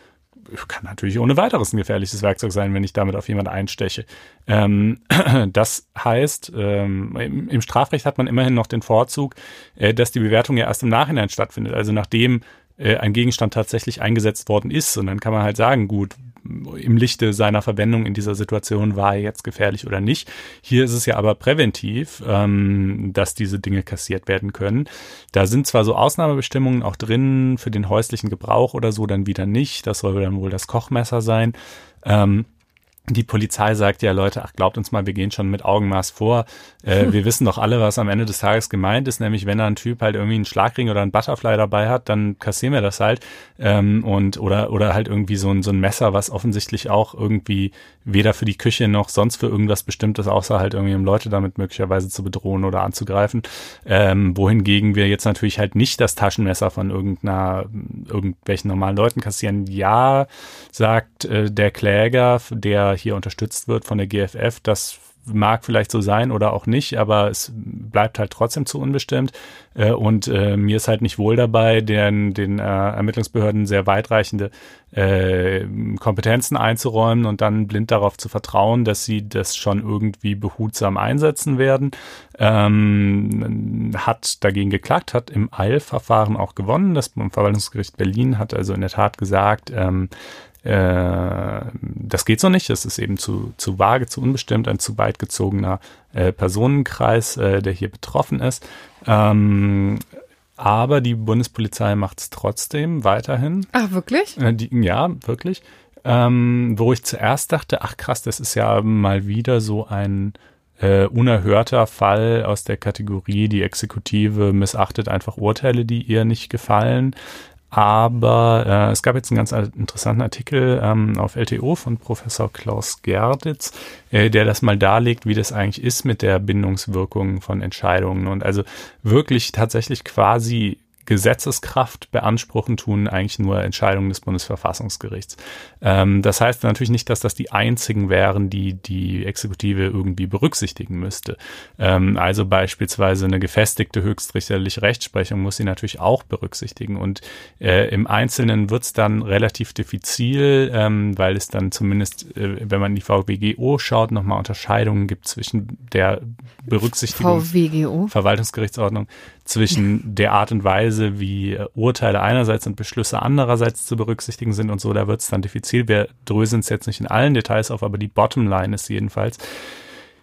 kann natürlich ohne weiteres ein gefährliches Werkzeug sein, wenn ich damit auf jemand einsteche. Ähm, (clears throat) das heißt, ähm, im, im, Strafrecht hat man immerhin noch den Vorzug, äh, dass die Bewertung ja erst im Nachhinein stattfindet. Also nachdem äh, ein Gegenstand tatsächlich eingesetzt worden ist. Und dann kann man halt sagen, gut, im Lichte seiner Verwendung in dieser Situation war er jetzt gefährlich oder nicht. Hier ist es ja aber präventiv, ähm, dass diese Dinge kassiert werden können. Da sind zwar so Ausnahmebestimmungen auch drin für den häuslichen Gebrauch oder so, dann wieder nicht. Das soll dann wohl das Kochmesser sein. Ähm, die Polizei sagt ja, Leute, ach glaubt uns mal, wir gehen schon mit Augenmaß vor. Äh, (laughs) wir wissen doch alle, was am Ende des Tages gemeint ist, nämlich wenn da ein Typ halt irgendwie einen Schlagring oder einen Butterfly dabei hat, dann kassieren wir das halt. Ähm, und oder oder halt irgendwie so ein, so ein Messer, was offensichtlich auch irgendwie weder für die Küche noch sonst für irgendwas bestimmt ist, außer halt irgendwie um Leute damit möglicherweise zu bedrohen oder anzugreifen. Ähm, wohingegen wir jetzt natürlich halt nicht das Taschenmesser von irgendeiner irgendwelchen normalen Leuten kassieren. Ja, sagt äh, der Kläger, der hier unterstützt wird von der GFF, das mag vielleicht so sein oder auch nicht, aber es bleibt halt trotzdem zu unbestimmt. Äh, und äh, mir ist halt nicht wohl dabei, den, den äh, Ermittlungsbehörden sehr weitreichende äh, Kompetenzen einzuräumen und dann blind darauf zu vertrauen, dass sie das schon irgendwie behutsam einsetzen werden. Ähm, hat dagegen geklagt, hat im Eilverfahren auch gewonnen. Das Verwaltungsgericht Berlin hat also in der Tat gesagt, ähm, äh, das geht so nicht. Es ist eben zu, zu vage, zu unbestimmt, ein zu weit gezogener äh, Personenkreis, äh, der hier betroffen ist. Ähm, aber die Bundespolizei macht es trotzdem weiterhin. Ach, wirklich? Äh, die, ja, wirklich. Ähm, wo ich zuerst dachte, ach krass, das ist ja mal wieder so ein äh, unerhörter Fall aus der Kategorie, die Exekutive missachtet einfach Urteile, die ihr nicht gefallen. Aber äh, es gab jetzt einen ganz interessanten Artikel ähm, auf LTO von Professor Klaus Gerditz, äh, der das mal darlegt, wie das eigentlich ist mit der Bindungswirkung von Entscheidungen. Und also wirklich tatsächlich quasi Gesetzeskraft beanspruchen, tun eigentlich nur Entscheidungen des Bundesverfassungsgerichts. Ähm, das heißt natürlich nicht, dass das die einzigen wären, die die Exekutive irgendwie berücksichtigen müsste. Ähm, also beispielsweise eine gefestigte höchstrichterliche Rechtsprechung muss sie natürlich auch berücksichtigen. Und äh, im Einzelnen wird es dann relativ diffizil, ähm, weil es dann zumindest, äh, wenn man in die VWGO schaut, nochmal Unterscheidungen gibt zwischen der Berücksichtigung VWGO? Verwaltungsgerichtsordnung zwischen der Art und Weise, wie äh, Urteile einerseits und Beschlüsse andererseits zu berücksichtigen sind und so, da wird es dann diffizil. Wir dröseln es jetzt nicht in allen Details auf, aber die Bottomline ist jedenfalls.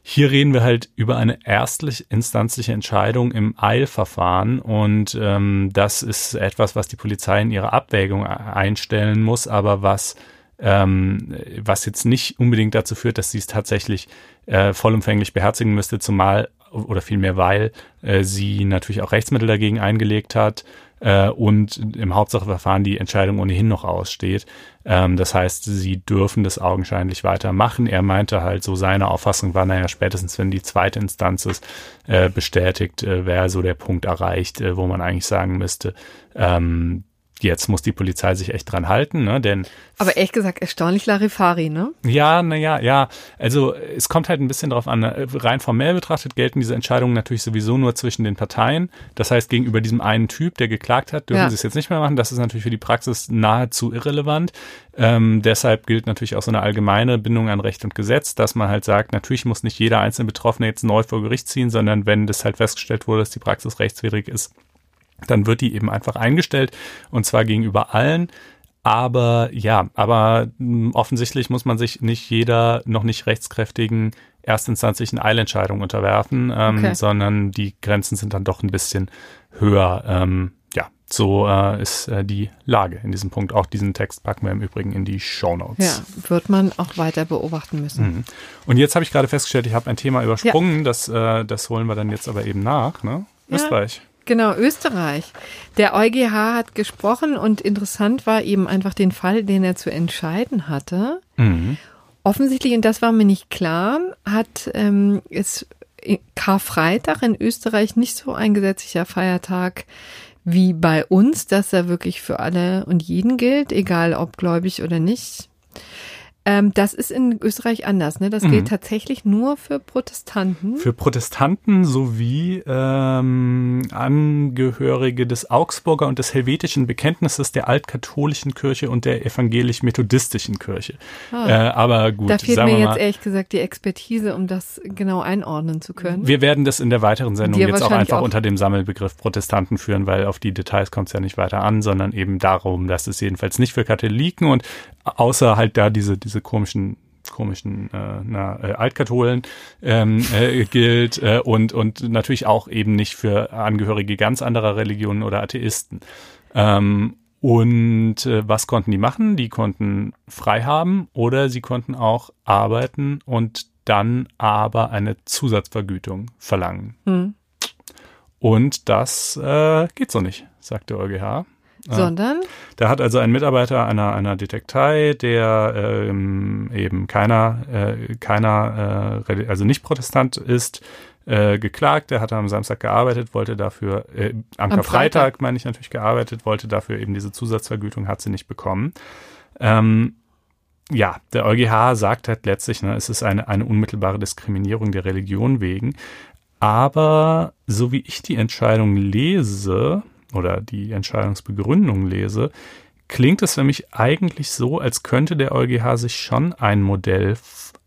Hier reden wir halt über eine erstlich instanzliche Entscheidung im Eilverfahren und ähm, das ist etwas, was die Polizei in ihre Abwägung einstellen muss, aber was ähm, was jetzt nicht unbedingt dazu führt, dass sie es tatsächlich äh, vollumfänglich beherzigen müsste, zumal oder vielmehr weil äh, sie natürlich auch Rechtsmittel dagegen eingelegt hat äh, und im Hauptsacheverfahren die Entscheidung ohnehin noch aussteht. Ähm, das heißt, sie dürfen das augenscheinlich weitermachen. Er meinte halt, so seine Auffassung war, naja, spätestens wenn die zweite Instanz es äh, bestätigt, äh, wäre so der Punkt erreicht, äh, wo man eigentlich sagen müsste, ähm, jetzt muss die Polizei sich echt dran halten, ne? Denn aber ehrlich gesagt erstaunlich Larifari, ne? Ja, naja, ja. Also es kommt halt ein bisschen drauf an. Ne? Rein formell betrachtet gelten diese Entscheidungen natürlich sowieso nur zwischen den Parteien. Das heißt, gegenüber diesem einen Typ, der geklagt hat, dürfen ja. sie es jetzt nicht mehr machen. Das ist natürlich für die Praxis nahezu irrelevant. Ähm, deshalb gilt natürlich auch so eine allgemeine Bindung an Recht und Gesetz, dass man halt sagt, natürlich muss nicht jeder einzelne Betroffene jetzt neu vor Gericht ziehen, sondern wenn das halt festgestellt wurde, dass die Praxis rechtswidrig ist, dann wird die eben einfach eingestellt und zwar gegenüber allen. Aber ja, aber hm, offensichtlich muss man sich nicht jeder noch nicht rechtskräftigen erstinstanzlichen Eilentscheidung unterwerfen, ähm, okay. sondern die Grenzen sind dann doch ein bisschen höher. Ähm, ja, So äh, ist äh, die Lage in diesem Punkt. Auch diesen Text packen wir im Übrigen in die Show Notes. Ja, wird man auch weiter beobachten müssen. Mhm. Und jetzt habe ich gerade festgestellt, ich habe ein Thema übersprungen. Ja. Das, äh, das holen wir dann jetzt aber eben nach. Ne? Ja. Österreich. Genau, Österreich. Der EuGH hat gesprochen und interessant war eben einfach den Fall, den er zu entscheiden hatte. Mhm. Offensichtlich, und das war mir nicht klar, hat ähm, es Karfreitag in Österreich nicht so ein gesetzlicher Feiertag wie bei uns, dass er wirklich für alle und jeden gilt, egal ob gläubig oder nicht. Ähm, das ist in Österreich anders, ne? Das mhm. gilt tatsächlich nur für Protestanten. Für Protestanten sowie ähm, Angehörige des Augsburger und des helvetischen Bekenntnisses der altkatholischen Kirche und der evangelisch-methodistischen Kirche. Ah. Äh, aber gut, da fehlt mir jetzt ehrlich gesagt die Expertise, um das genau einordnen zu können. Wir werden das in der weiteren Sendung jetzt auch einfach auch unter dem Sammelbegriff Protestanten führen, weil auf die Details kommt es ja nicht weiter an, sondern eben darum, dass es jedenfalls nicht für Katholiken und außer halt da diese, diese komischen komischen äh, na, äh, Altkatholen ähm, äh, gilt äh, und und natürlich auch eben nicht für Angehörige ganz anderer Religionen oder Atheisten. Ähm, und äh, was konnten die machen? Die konnten frei haben oder sie konnten auch arbeiten und dann aber eine Zusatzvergütung verlangen. Hm. Und das äh, geht so nicht, sagt der EuGH. Sondern? Da hat also ein Mitarbeiter einer, einer Detektei, der ähm, eben keiner, äh, keiner äh, also nicht Protestant ist, äh, geklagt. Der hat am Samstag gearbeitet, wollte dafür, äh, am, am Freitag meine ich natürlich gearbeitet, wollte dafür eben diese Zusatzvergütung, hat sie nicht bekommen. Ähm, ja, der EuGH sagt halt letztlich, ne, es ist eine, eine unmittelbare Diskriminierung der Religion wegen. Aber so wie ich die Entscheidung lese, oder die Entscheidungsbegründung lese, klingt es für mich eigentlich so, als könnte der EuGH sich schon ein Modell,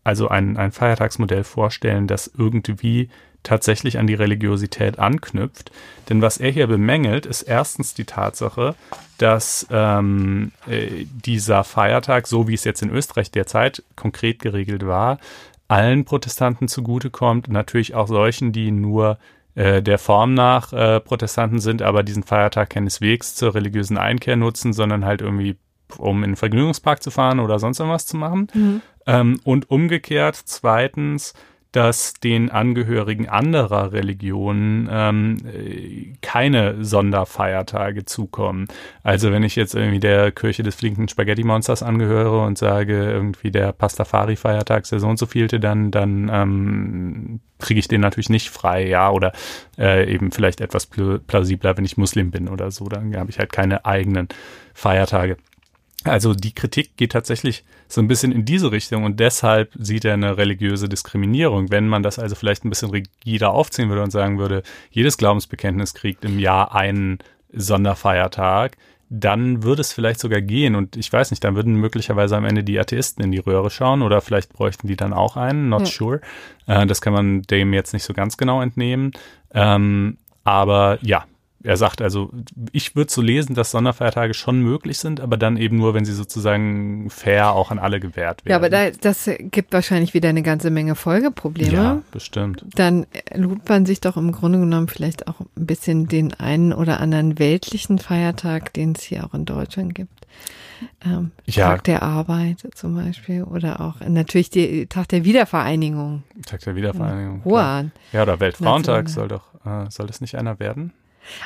also ein, ein Feiertagsmodell vorstellen, das irgendwie tatsächlich an die Religiosität anknüpft. Denn was er hier bemängelt, ist erstens die Tatsache, dass ähm, äh, dieser Feiertag, so wie es jetzt in Österreich derzeit konkret geregelt war, allen Protestanten zugutekommt, natürlich auch solchen, die nur äh, der Form nach äh, Protestanten sind, aber diesen Feiertag keineswegs zur religiösen Einkehr nutzen, sondern halt irgendwie um in den Vergnügungspark zu fahren oder sonst irgendwas zu machen. Mhm. Ähm, und umgekehrt, zweitens, dass den Angehörigen anderer Religionen ähm, keine Sonderfeiertage zukommen. Also wenn ich jetzt irgendwie der Kirche des fliegenden Spaghetti Monsters angehöre und sage, irgendwie der Pastafari-Feiertag ist der so und so vielte, dann, dann ähm, kriege ich den natürlich nicht frei, ja, oder äh, eben vielleicht etwas plausibler, wenn ich Muslim bin oder so, dann habe ich halt keine eigenen Feiertage. Also die Kritik geht tatsächlich so ein bisschen in diese Richtung und deshalb sieht er eine religiöse Diskriminierung. Wenn man das also vielleicht ein bisschen rigider aufziehen würde und sagen würde, jedes Glaubensbekenntnis kriegt im Jahr einen Sonderfeiertag, dann würde es vielleicht sogar gehen und ich weiß nicht, dann würden möglicherweise am Ende die Atheisten in die Röhre schauen oder vielleicht bräuchten die dann auch einen, not ja. sure. Äh, das kann man dem jetzt nicht so ganz genau entnehmen. Ähm, aber ja, er sagt also, ich würde so lesen, dass Sonderfeiertage schon möglich sind, aber dann eben nur, wenn sie sozusagen fair auch an alle gewährt werden. Ja, aber da, das gibt wahrscheinlich wieder eine ganze Menge Folgeprobleme. Ja, bestimmt. Dann lud man sich doch im Grunde genommen vielleicht auch ein bisschen den einen oder anderen weltlichen Feiertag, den es hier auch in Deutschland gibt. Ähm, ja. Tag der Arbeit zum Beispiel oder auch natürlich die Tag der Wiedervereinigung. Tag der Wiedervereinigung. Hoher. Ja, oder Weltfrauentag soll doch, äh, soll das nicht einer werden?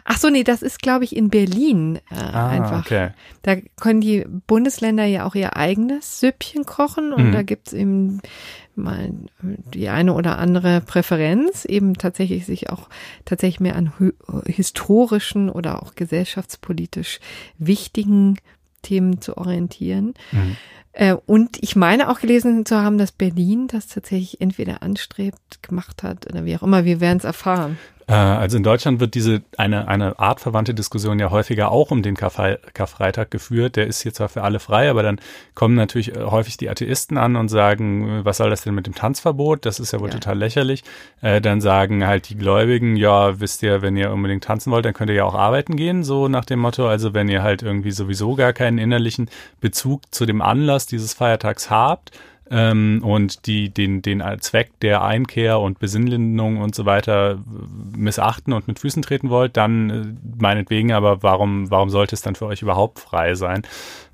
Ach so, nee, das ist, glaube ich, in Berlin äh, ah, einfach. Okay. Da können die Bundesländer ja auch ihr eigenes Süppchen kochen und mhm. da gibt's eben mal die eine oder andere Präferenz, eben tatsächlich sich auch tatsächlich mehr an historischen oder auch gesellschaftspolitisch wichtigen Themen zu orientieren. Mhm. Äh, und ich meine auch gelesen zu haben, dass Berlin das tatsächlich entweder anstrebt, gemacht hat oder wie auch immer. Wir werden es erfahren. Äh, also in Deutschland wird diese eine, eine artverwandte Diskussion ja häufiger auch um den Karfre Karfreitag geführt. Der ist hier zwar für alle frei, aber dann kommen natürlich äh, häufig die Atheisten an und sagen, was soll das denn mit dem Tanzverbot? Das ist ja wohl ja. total lächerlich. Äh, dann sagen halt die Gläubigen, ja, wisst ihr, wenn ihr unbedingt tanzen wollt, dann könnt ihr ja auch arbeiten gehen, so nach dem Motto. Also wenn ihr halt irgendwie sowieso gar keinen innerlichen Bezug zu dem Anlass dieses Feiertags habt, ähm, und die den, den Zweck der Einkehr und Besinnlindung und so weiter missachten und mit Füßen treten wollt, dann äh, meinetwegen, aber warum, warum sollte es dann für euch überhaupt frei sein?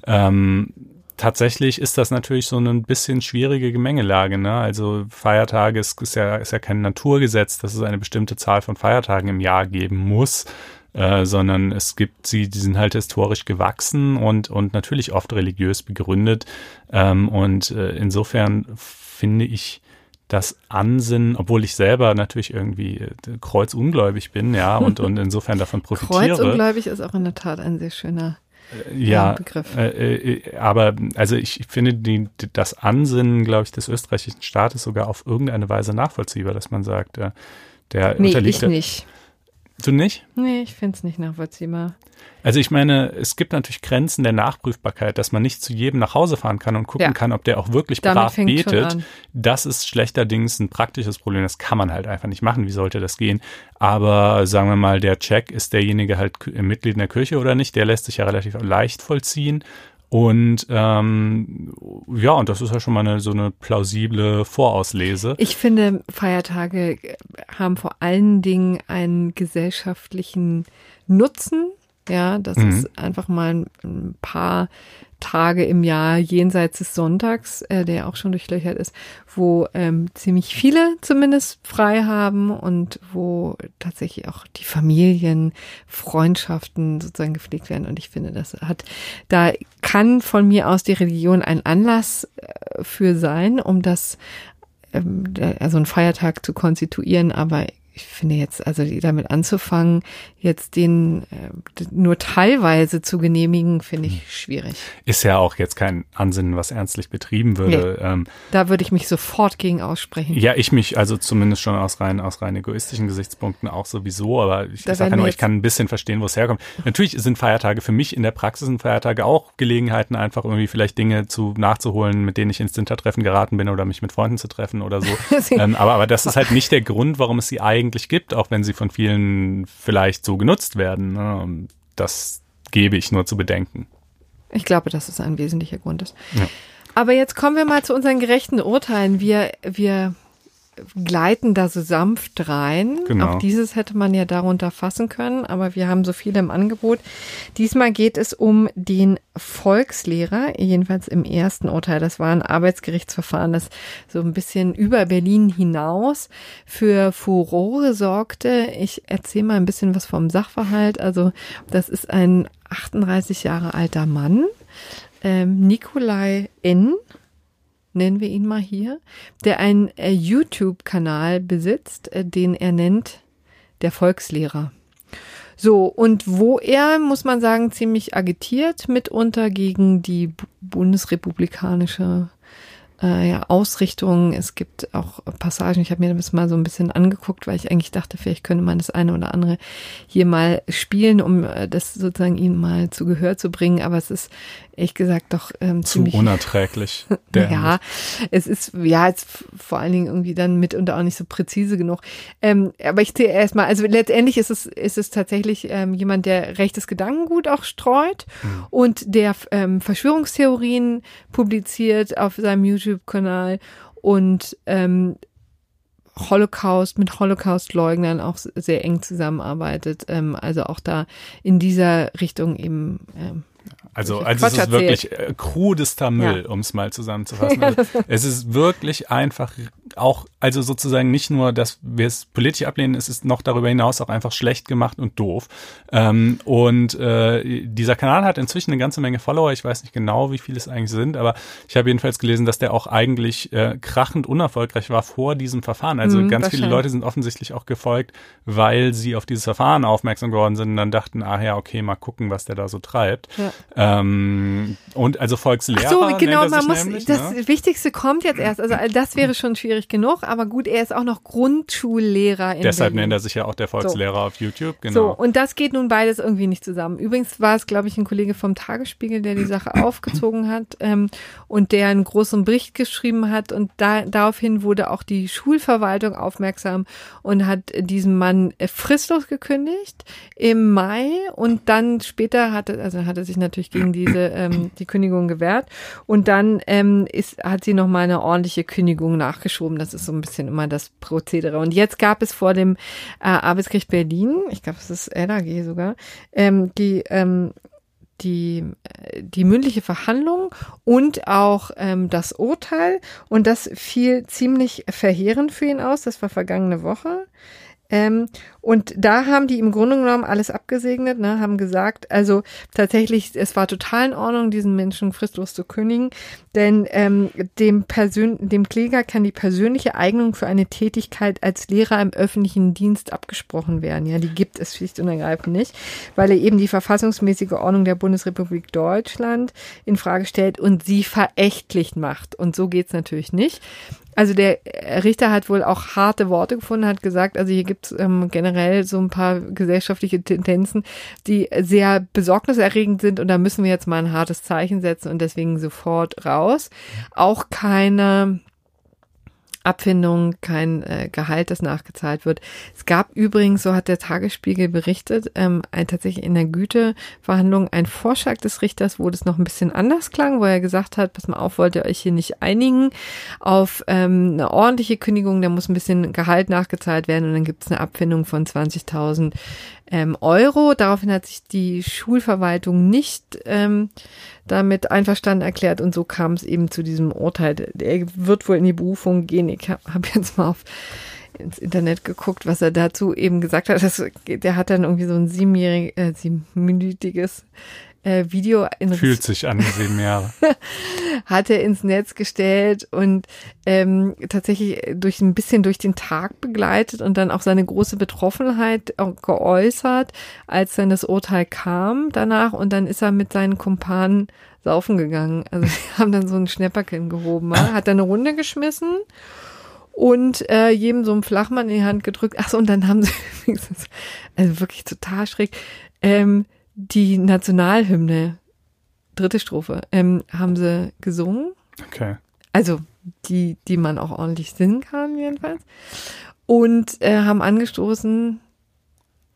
Ähm, tatsächlich ist das natürlich so eine ein bisschen schwierige Gemengelage. Ne? Also Feiertage ist, ist, ja, ist ja kein Naturgesetz, dass es eine bestimmte Zahl von Feiertagen im Jahr geben muss. Äh, sondern es gibt sie, die sind halt historisch gewachsen und, und natürlich oft religiös begründet. Ähm, und äh, insofern finde ich das Ansinnen, obwohl ich selber natürlich irgendwie äh, kreuzungläubig bin, ja, und, und (laughs) insofern davon profitiere. Kreuzungläubig ist auch in der Tat ein sehr schöner ja, Begriff. Äh, äh, aber also ich finde die, das Ansinnen, glaube ich, des österreichischen Staates sogar auf irgendeine Weise nachvollziehbar, dass man sagt, äh, der nee, unterliegt. Ich nicht. Du nicht? Nee, ich finde es nicht nachvollziehbar. Also ich meine, es gibt natürlich Grenzen der Nachprüfbarkeit, dass man nicht zu jedem nach Hause fahren kann und gucken ja. kann, ob der auch wirklich Damit brav betet. Das ist schlechterdings ein praktisches Problem. Das kann man halt einfach nicht machen. Wie sollte das gehen? Aber sagen wir mal, der Check, ist derjenige halt Mitglied in der Kirche oder nicht? Der lässt sich ja relativ leicht vollziehen. Und ähm, ja, und das ist ja schon mal eine, so eine plausible Vorauslese. Ich finde, Feiertage haben vor allen Dingen einen gesellschaftlichen Nutzen. Ja, das mhm. ist einfach mal ein paar Tage im Jahr jenseits des Sonntags, äh, der auch schon durchlöchert ist, wo ähm, ziemlich viele zumindest frei haben und wo tatsächlich auch die Familien, Freundschaften sozusagen gepflegt werden. Und ich finde, das hat, da kann von mir aus die Religion ein Anlass äh, für sein, um das ähm, also einen Feiertag zu konstituieren, aber ich finde jetzt, also damit anzufangen, jetzt den äh, nur teilweise zu genehmigen, finde ich hm. schwierig. Ist ja auch jetzt kein Ansinnen, was ernstlich betrieben würde. Nee, ähm, da würde ich mich sofort gegen aussprechen. Ja, ich mich, also zumindest schon aus rein, aus rein egoistischen Gesichtspunkten auch sowieso, aber ich, ich sage ja nur, ich kann ein bisschen verstehen, wo es herkommt. Natürlich sind Feiertage für mich in der Praxis sind Feiertage auch Gelegenheiten, einfach irgendwie vielleicht Dinge zu nachzuholen, mit denen ich ins Hintertreffen geraten bin oder mich mit Freunden zu treffen oder so. (laughs) ähm, aber, aber das ist halt nicht der Grund, warum es sie eigentlich eigentlich gibt, auch wenn sie von vielen vielleicht so genutzt werden. Ne? Das gebe ich nur zu bedenken. Ich glaube, dass es ein wesentlicher Grund ist. Ja. Aber jetzt kommen wir mal zu unseren gerechten Urteilen. Wir, wir gleiten da so sanft rein. Genau. Auch dieses hätte man ja darunter fassen können, aber wir haben so viele im Angebot. Diesmal geht es um den Volkslehrer, jedenfalls im ersten Urteil. Das war ein Arbeitsgerichtsverfahren, das so ein bisschen über Berlin hinaus für Furore sorgte. Ich erzähle mal ein bisschen was vom Sachverhalt. Also das ist ein 38 Jahre alter Mann, ähm, Nikolai N nennen wir ihn mal hier, der einen äh, YouTube-Kanal besitzt, äh, den er nennt der Volkslehrer. So, und wo er, muss man sagen, ziemlich agitiert mitunter gegen die bundesrepublikanische äh, ja, Ausrichtung. Es gibt auch Passagen, ich habe mir das mal so ein bisschen angeguckt, weil ich eigentlich dachte, vielleicht könnte man das eine oder andere hier mal spielen, um äh, das sozusagen ihn mal zu Gehör zu bringen. Aber es ist ehrlich gesagt doch ähm, zu unerträglich. (laughs) ja, es ist ja jetzt vor allen Dingen irgendwie dann mitunter auch nicht so präzise genug. Ähm, aber ich sehe erstmal, also letztendlich ist es ist es tatsächlich ähm, jemand, der rechtes Gedankengut auch streut mhm. und der ähm, Verschwörungstheorien publiziert auf seinem YouTube-Kanal und ähm, Holocaust, mit Holocaust-Leugnern auch sehr eng zusammenarbeitet. Ähm, also auch da in dieser Richtung eben ähm, also, also es ist erzählt. wirklich äh, krudester Müll, ja. um es mal zusammenzufassen. Also, (laughs) es ist wirklich einfach auch, also sozusagen nicht nur, dass wir es politisch ablehnen, es ist noch darüber hinaus auch einfach schlecht gemacht und doof. Ähm, und äh, dieser Kanal hat inzwischen eine ganze Menge Follower. Ich weiß nicht genau, wie viele es eigentlich sind, aber ich habe jedenfalls gelesen, dass der auch eigentlich äh, krachend unerfolgreich war vor diesem Verfahren. Also mhm, ganz viele Leute sind offensichtlich auch gefolgt, weil sie auf dieses Verfahren aufmerksam geworden sind und dann dachten, ah ja, okay, mal gucken, was der da so treibt. Ja. Ähm, und also Volkslehrer. Ach so, genau, man muss, nämlich, das ne? Wichtigste kommt jetzt erst. Also das wäre schon schwierig genug, aber gut, er ist auch noch Grundschullehrer in Deshalb Berlin. nennt er sich ja auch der Volkslehrer so. auf YouTube, genau. So, und das geht nun beides irgendwie nicht zusammen. Übrigens war es, glaube ich, ein Kollege vom Tagesspiegel, der die Sache (clears throat) aufgezogen hat ähm, und der einen großen Bericht geschrieben hat und da, daraufhin wurde auch die Schulverwaltung aufmerksam und hat diesem Mann äh, fristlos gekündigt im Mai und dann später hatte, also hat er sich natürlich gegen diese ähm, die Kündigung gewährt und dann ähm, ist, hat sie noch mal eine ordentliche Kündigung nachgeschoben. Das ist so ein bisschen immer das Prozedere. Und jetzt gab es vor dem äh, Arbeitsgericht Berlin, ich glaube, es ist LAG sogar, ähm, die ähm, die, äh, die mündliche Verhandlung und auch ähm, das Urteil. Und das fiel ziemlich verheerend für ihn aus. Das war vergangene Woche. Ähm, und da haben die im Grunde genommen alles abgesegnet, ne, haben gesagt, also tatsächlich, es war total in Ordnung, diesen Menschen fristlos zu kündigen, denn ähm, dem, Persön dem Kläger kann die persönliche Eignung für eine Tätigkeit als Lehrer im öffentlichen Dienst abgesprochen werden. Ja, die gibt es schlicht und ergreifend nicht, weil er eben die verfassungsmäßige Ordnung der Bundesrepublik Deutschland in Frage stellt und sie verächtlich macht. Und so geht's natürlich nicht. Also der Richter hat wohl auch harte Worte gefunden, hat gesagt, also hier gibt es ähm, generell so ein paar gesellschaftliche Tendenzen, die sehr besorgniserregend sind und da müssen wir jetzt mal ein hartes Zeichen setzen und deswegen sofort raus. Auch keine Abfindung, kein äh, Gehalt, das nachgezahlt wird. Es gab übrigens, so hat der Tagesspiegel berichtet, ähm, ein, tatsächlich in der Güteverhandlung ein Vorschlag des Richters, wo das noch ein bisschen anders klang, wo er gesagt hat, pass mal auf, wollt ihr euch hier nicht einigen auf ähm, eine ordentliche Kündigung, da muss ein bisschen Gehalt nachgezahlt werden und dann gibt es eine Abfindung von 20.000 ähm, Euro. Daraufhin hat sich die Schulverwaltung nicht ähm, damit einverstanden erklärt und so kam es eben zu diesem Urteil. Er wird wohl in die Berufung gehen. Ich habe hab jetzt mal auf ins Internet geguckt, was er dazu eben gesagt hat. Das, der hat dann irgendwie so ein siebenjährig, äh, siebenminütiges äh, Video in Fühlt sich an, sieben Jahre. (laughs) hat er ins Netz gestellt und ähm, tatsächlich durch ein bisschen durch den Tag begleitet und dann auch seine große Betroffenheit geäußert, als dann das Urteil kam danach und dann ist er mit seinen Kumpanen saufen gegangen. Also die (laughs) haben dann so ein Schnäpperchen gehoben, hat dann eine Runde geschmissen und äh, jedem so einen Flachmann in die Hand gedrückt. Ach so, und dann haben sie, (laughs) also wirklich total schräg, ähm, die Nationalhymne, dritte Strophe, ähm, haben sie gesungen. Okay. Also die, die man auch ordentlich singen kann, jedenfalls. Und äh, haben angestoßen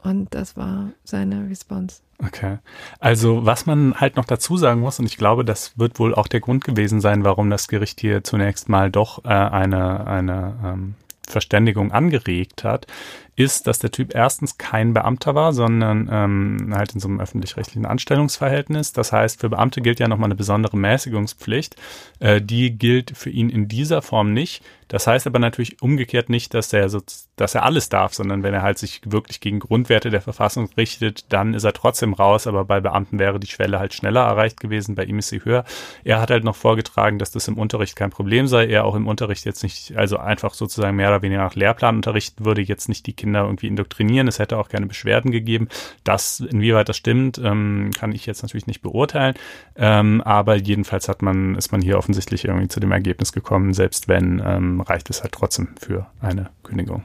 und das war seine Response. Okay. Also was man halt noch dazu sagen muss, und ich glaube, das wird wohl auch der Grund gewesen sein, warum das Gericht hier zunächst mal doch äh, eine, eine ähm, Verständigung angeregt hat, ist, dass der Typ erstens kein Beamter war, sondern ähm, halt in so einem öffentlich-rechtlichen Anstellungsverhältnis. Das heißt, für Beamte gilt ja nochmal eine besondere Mäßigungspflicht. Äh, die gilt für ihn in dieser Form nicht. Das heißt aber natürlich umgekehrt nicht, dass er, so, dass er alles darf, sondern wenn er halt sich wirklich gegen Grundwerte der Verfassung richtet, dann ist er trotzdem raus. Aber bei Beamten wäre die Schwelle halt schneller erreicht gewesen, bei ihm ist sie höher. Er hat halt noch vorgetragen, dass das im Unterricht kein Problem sei. Er auch im Unterricht jetzt nicht, also einfach sozusagen mehr oder weniger nach Lehrplan unterrichten würde, jetzt nicht die Kinder irgendwie indoktrinieren. Es hätte auch keine Beschwerden gegeben. Das, inwieweit das stimmt, ähm, kann ich jetzt natürlich nicht beurteilen. Ähm, aber jedenfalls hat man, ist man hier offensichtlich irgendwie zu dem Ergebnis gekommen, selbst wenn, ähm, reicht es halt trotzdem für eine Kündigung.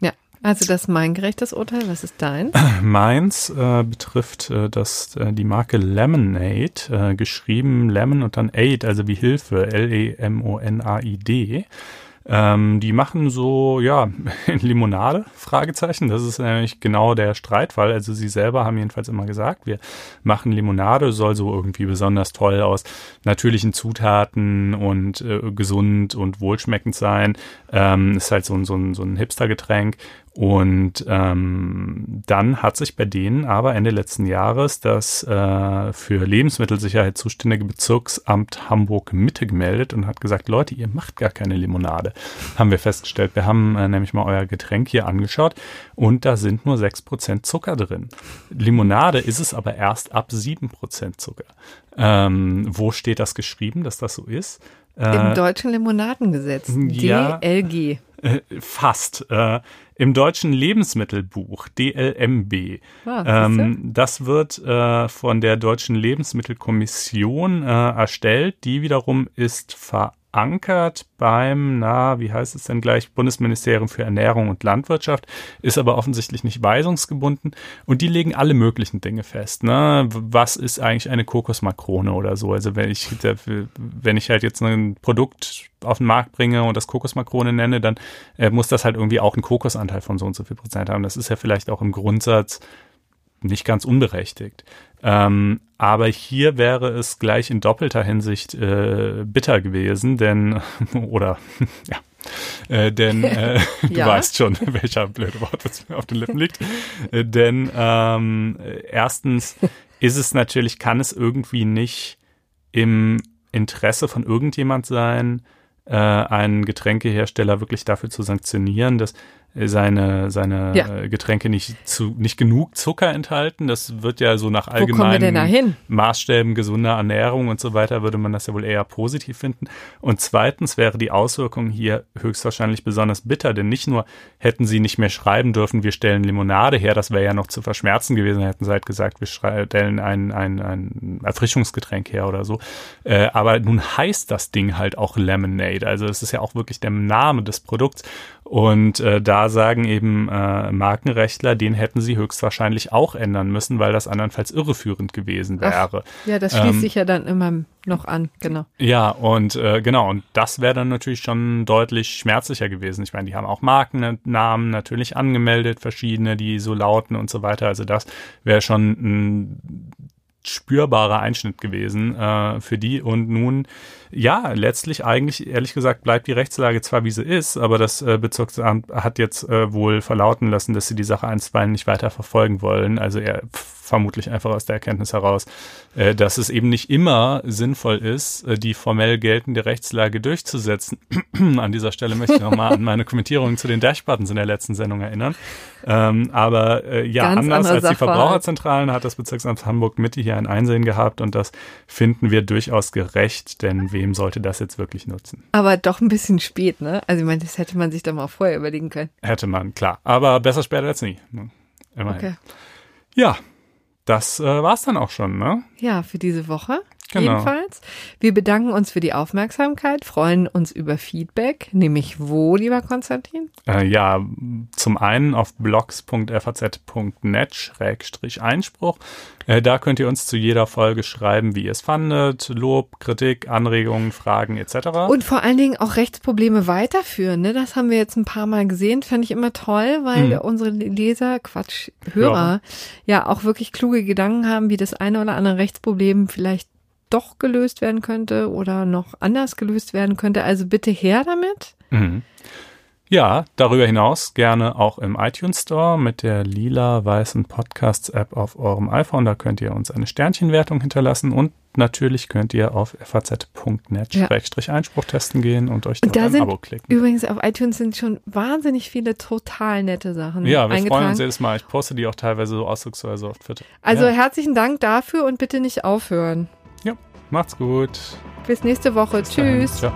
Ja, also das ist mein gerechtes Urteil. Was ist dein? (clears throat) Meins äh, betrifft äh, das, äh, die Marke Lemonade, äh, geschrieben Lemon und dann Aid, also wie Hilfe, L-E-M-O-N-A-I-D. Ähm, die machen so, ja, (laughs) Limonade, Fragezeichen. Das ist nämlich genau der Streitfall. Also sie selber haben jedenfalls immer gesagt, wir machen Limonade, soll so irgendwie besonders toll aus natürlichen Zutaten und äh, gesund und wohlschmeckend sein. Ähm, ist halt so, so, so ein Hipster-Getränk. Und ähm, dann hat sich bei denen aber Ende letzten Jahres das äh, für Lebensmittelsicherheit zuständige Bezirksamt Hamburg Mitte gemeldet und hat gesagt, Leute, ihr macht gar keine Limonade. Haben wir festgestellt. Wir haben äh, nämlich mal euer Getränk hier angeschaut und da sind nur 6% Zucker drin. Limonade ist es aber erst ab 7% Zucker. Ähm, wo steht das geschrieben, dass das so ist? Im deutschen Limonadengesetz. ja. DLG. Äh, fast. Im deutschen Lebensmittelbuch, DLMB. Ah, ähm, das wird äh, von der deutschen Lebensmittelkommission äh, erstellt. Die wiederum ist verankert beim, na, wie heißt es denn gleich, Bundesministerium für Ernährung und Landwirtschaft, ist aber offensichtlich nicht weisungsgebunden und die legen alle möglichen Dinge fest. Ne? Was ist eigentlich eine Kokosmakrone oder so? Also wenn ich, wenn ich halt jetzt ein Produkt auf den Markt bringe und das Kokosmakrone nenne, dann äh, muss das halt irgendwie auch einen Kokosanteil von so und so viel Prozent haben. Das ist ja vielleicht auch im Grundsatz nicht ganz unberechtigt. Ähm, aber hier wäre es gleich in doppelter Hinsicht äh, bitter gewesen, denn, (laughs) oder, (laughs) ja, äh, denn äh, (laughs) du ja. weißt schon, welcher blöde Wort jetzt mir auf den Lippen liegt. Äh, denn ähm, erstens ist es natürlich, kann es irgendwie nicht im Interesse von irgendjemand sein, äh, einen Getränkehersteller wirklich dafür zu sanktionieren, dass seine, seine ja. Getränke nicht zu, nicht genug Zucker enthalten. Das wird ja so nach allgemeinen Maßstäben gesunder Ernährung und so weiter, würde man das ja wohl eher positiv finden. Und zweitens wäre die Auswirkung hier höchstwahrscheinlich besonders bitter, denn nicht nur hätten sie nicht mehr schreiben dürfen, wir stellen Limonade her, das wäre ja noch zu verschmerzen gewesen, hätten sie halt gesagt, wir stellen ein, ein, ein Erfrischungsgetränk her oder so. Äh, aber nun heißt das Ding halt auch Lemonade. Also es ist ja auch wirklich der Name des Produkts. Und äh, da sagen eben äh, Markenrechtler, den hätten sie höchstwahrscheinlich auch ändern müssen, weil das andernfalls irreführend gewesen wäre. Ach, ja, das schließt ähm, sich ja dann immer noch an, genau. Ja, und äh, genau, und das wäre dann natürlich schon deutlich schmerzlicher gewesen. Ich meine, die haben auch Markennamen natürlich angemeldet, verschiedene, die so lauten und so weiter. Also das wäre schon ein spürbarer Einschnitt gewesen äh, für die. Und nun, ja, letztlich eigentlich, ehrlich gesagt, bleibt die Rechtslage zwar wie sie ist, aber das äh, Bezirksamt hat jetzt äh, wohl verlauten lassen, dass sie die Sache einstweilen nicht weiter verfolgen wollen. Also er vermutlich einfach aus der Erkenntnis heraus, äh, dass es eben nicht immer sinnvoll ist, äh, die formell geltende Rechtslage durchzusetzen. (clears throat) an dieser Stelle möchte ich nochmal an meine Kommentierungen zu den Dashbuttons in der letzten Sendung erinnern. Ähm, aber äh, ja, Ganz anders als die Verbraucherzentralen hat das Bezirksamt Hamburg Mitte hier ein Einsehen gehabt und das finden wir durchaus gerecht, denn wem sollte das jetzt wirklich nutzen? Aber doch ein bisschen spät, ne? Also ich meine, das hätte man sich doch mal vorher überlegen können. Hätte man, klar. Aber besser später als nie. Immerhin. Okay. Ja, das äh, war's dann auch schon, ne? Ja, für diese Woche. Genau. Jedenfalls. Wir bedanken uns für die Aufmerksamkeit, freuen uns über Feedback, nämlich wo, lieber Konstantin? Äh, ja, zum einen auf blogs.faz.net-einspruch. Äh, da könnt ihr uns zu jeder Folge schreiben, wie ihr es fandet, Lob, Kritik, Anregungen, Fragen etc. Und vor allen Dingen auch Rechtsprobleme weiterführen. Ne? Das haben wir jetzt ein paar Mal gesehen, fand ich immer toll, weil hm. unsere Leser, Quatsch, Hörer, ja. ja auch wirklich kluge Gedanken haben, wie das eine oder andere Rechtsproblem vielleicht doch gelöst werden könnte oder noch anders gelöst werden könnte. Also bitte her damit. Mhm. Ja, darüber hinaus gerne auch im iTunes Store mit der lila-weißen Podcasts-App auf eurem iPhone. Da könnt ihr uns eine Sternchenwertung hinterlassen und natürlich könnt ihr auf faz.net-einspruch testen gehen und euch da ein Abo klicken. Übrigens auf iTunes sind schon wahnsinnig viele total nette Sachen. Ja, wir freuen uns jedes Mal. Ich poste die auch teilweise so ausdrucksweise auf Twitter. Also ja. herzlichen Dank dafür und bitte nicht aufhören. Macht's gut. Bis nächste Woche. Bis Tschüss. Ciao.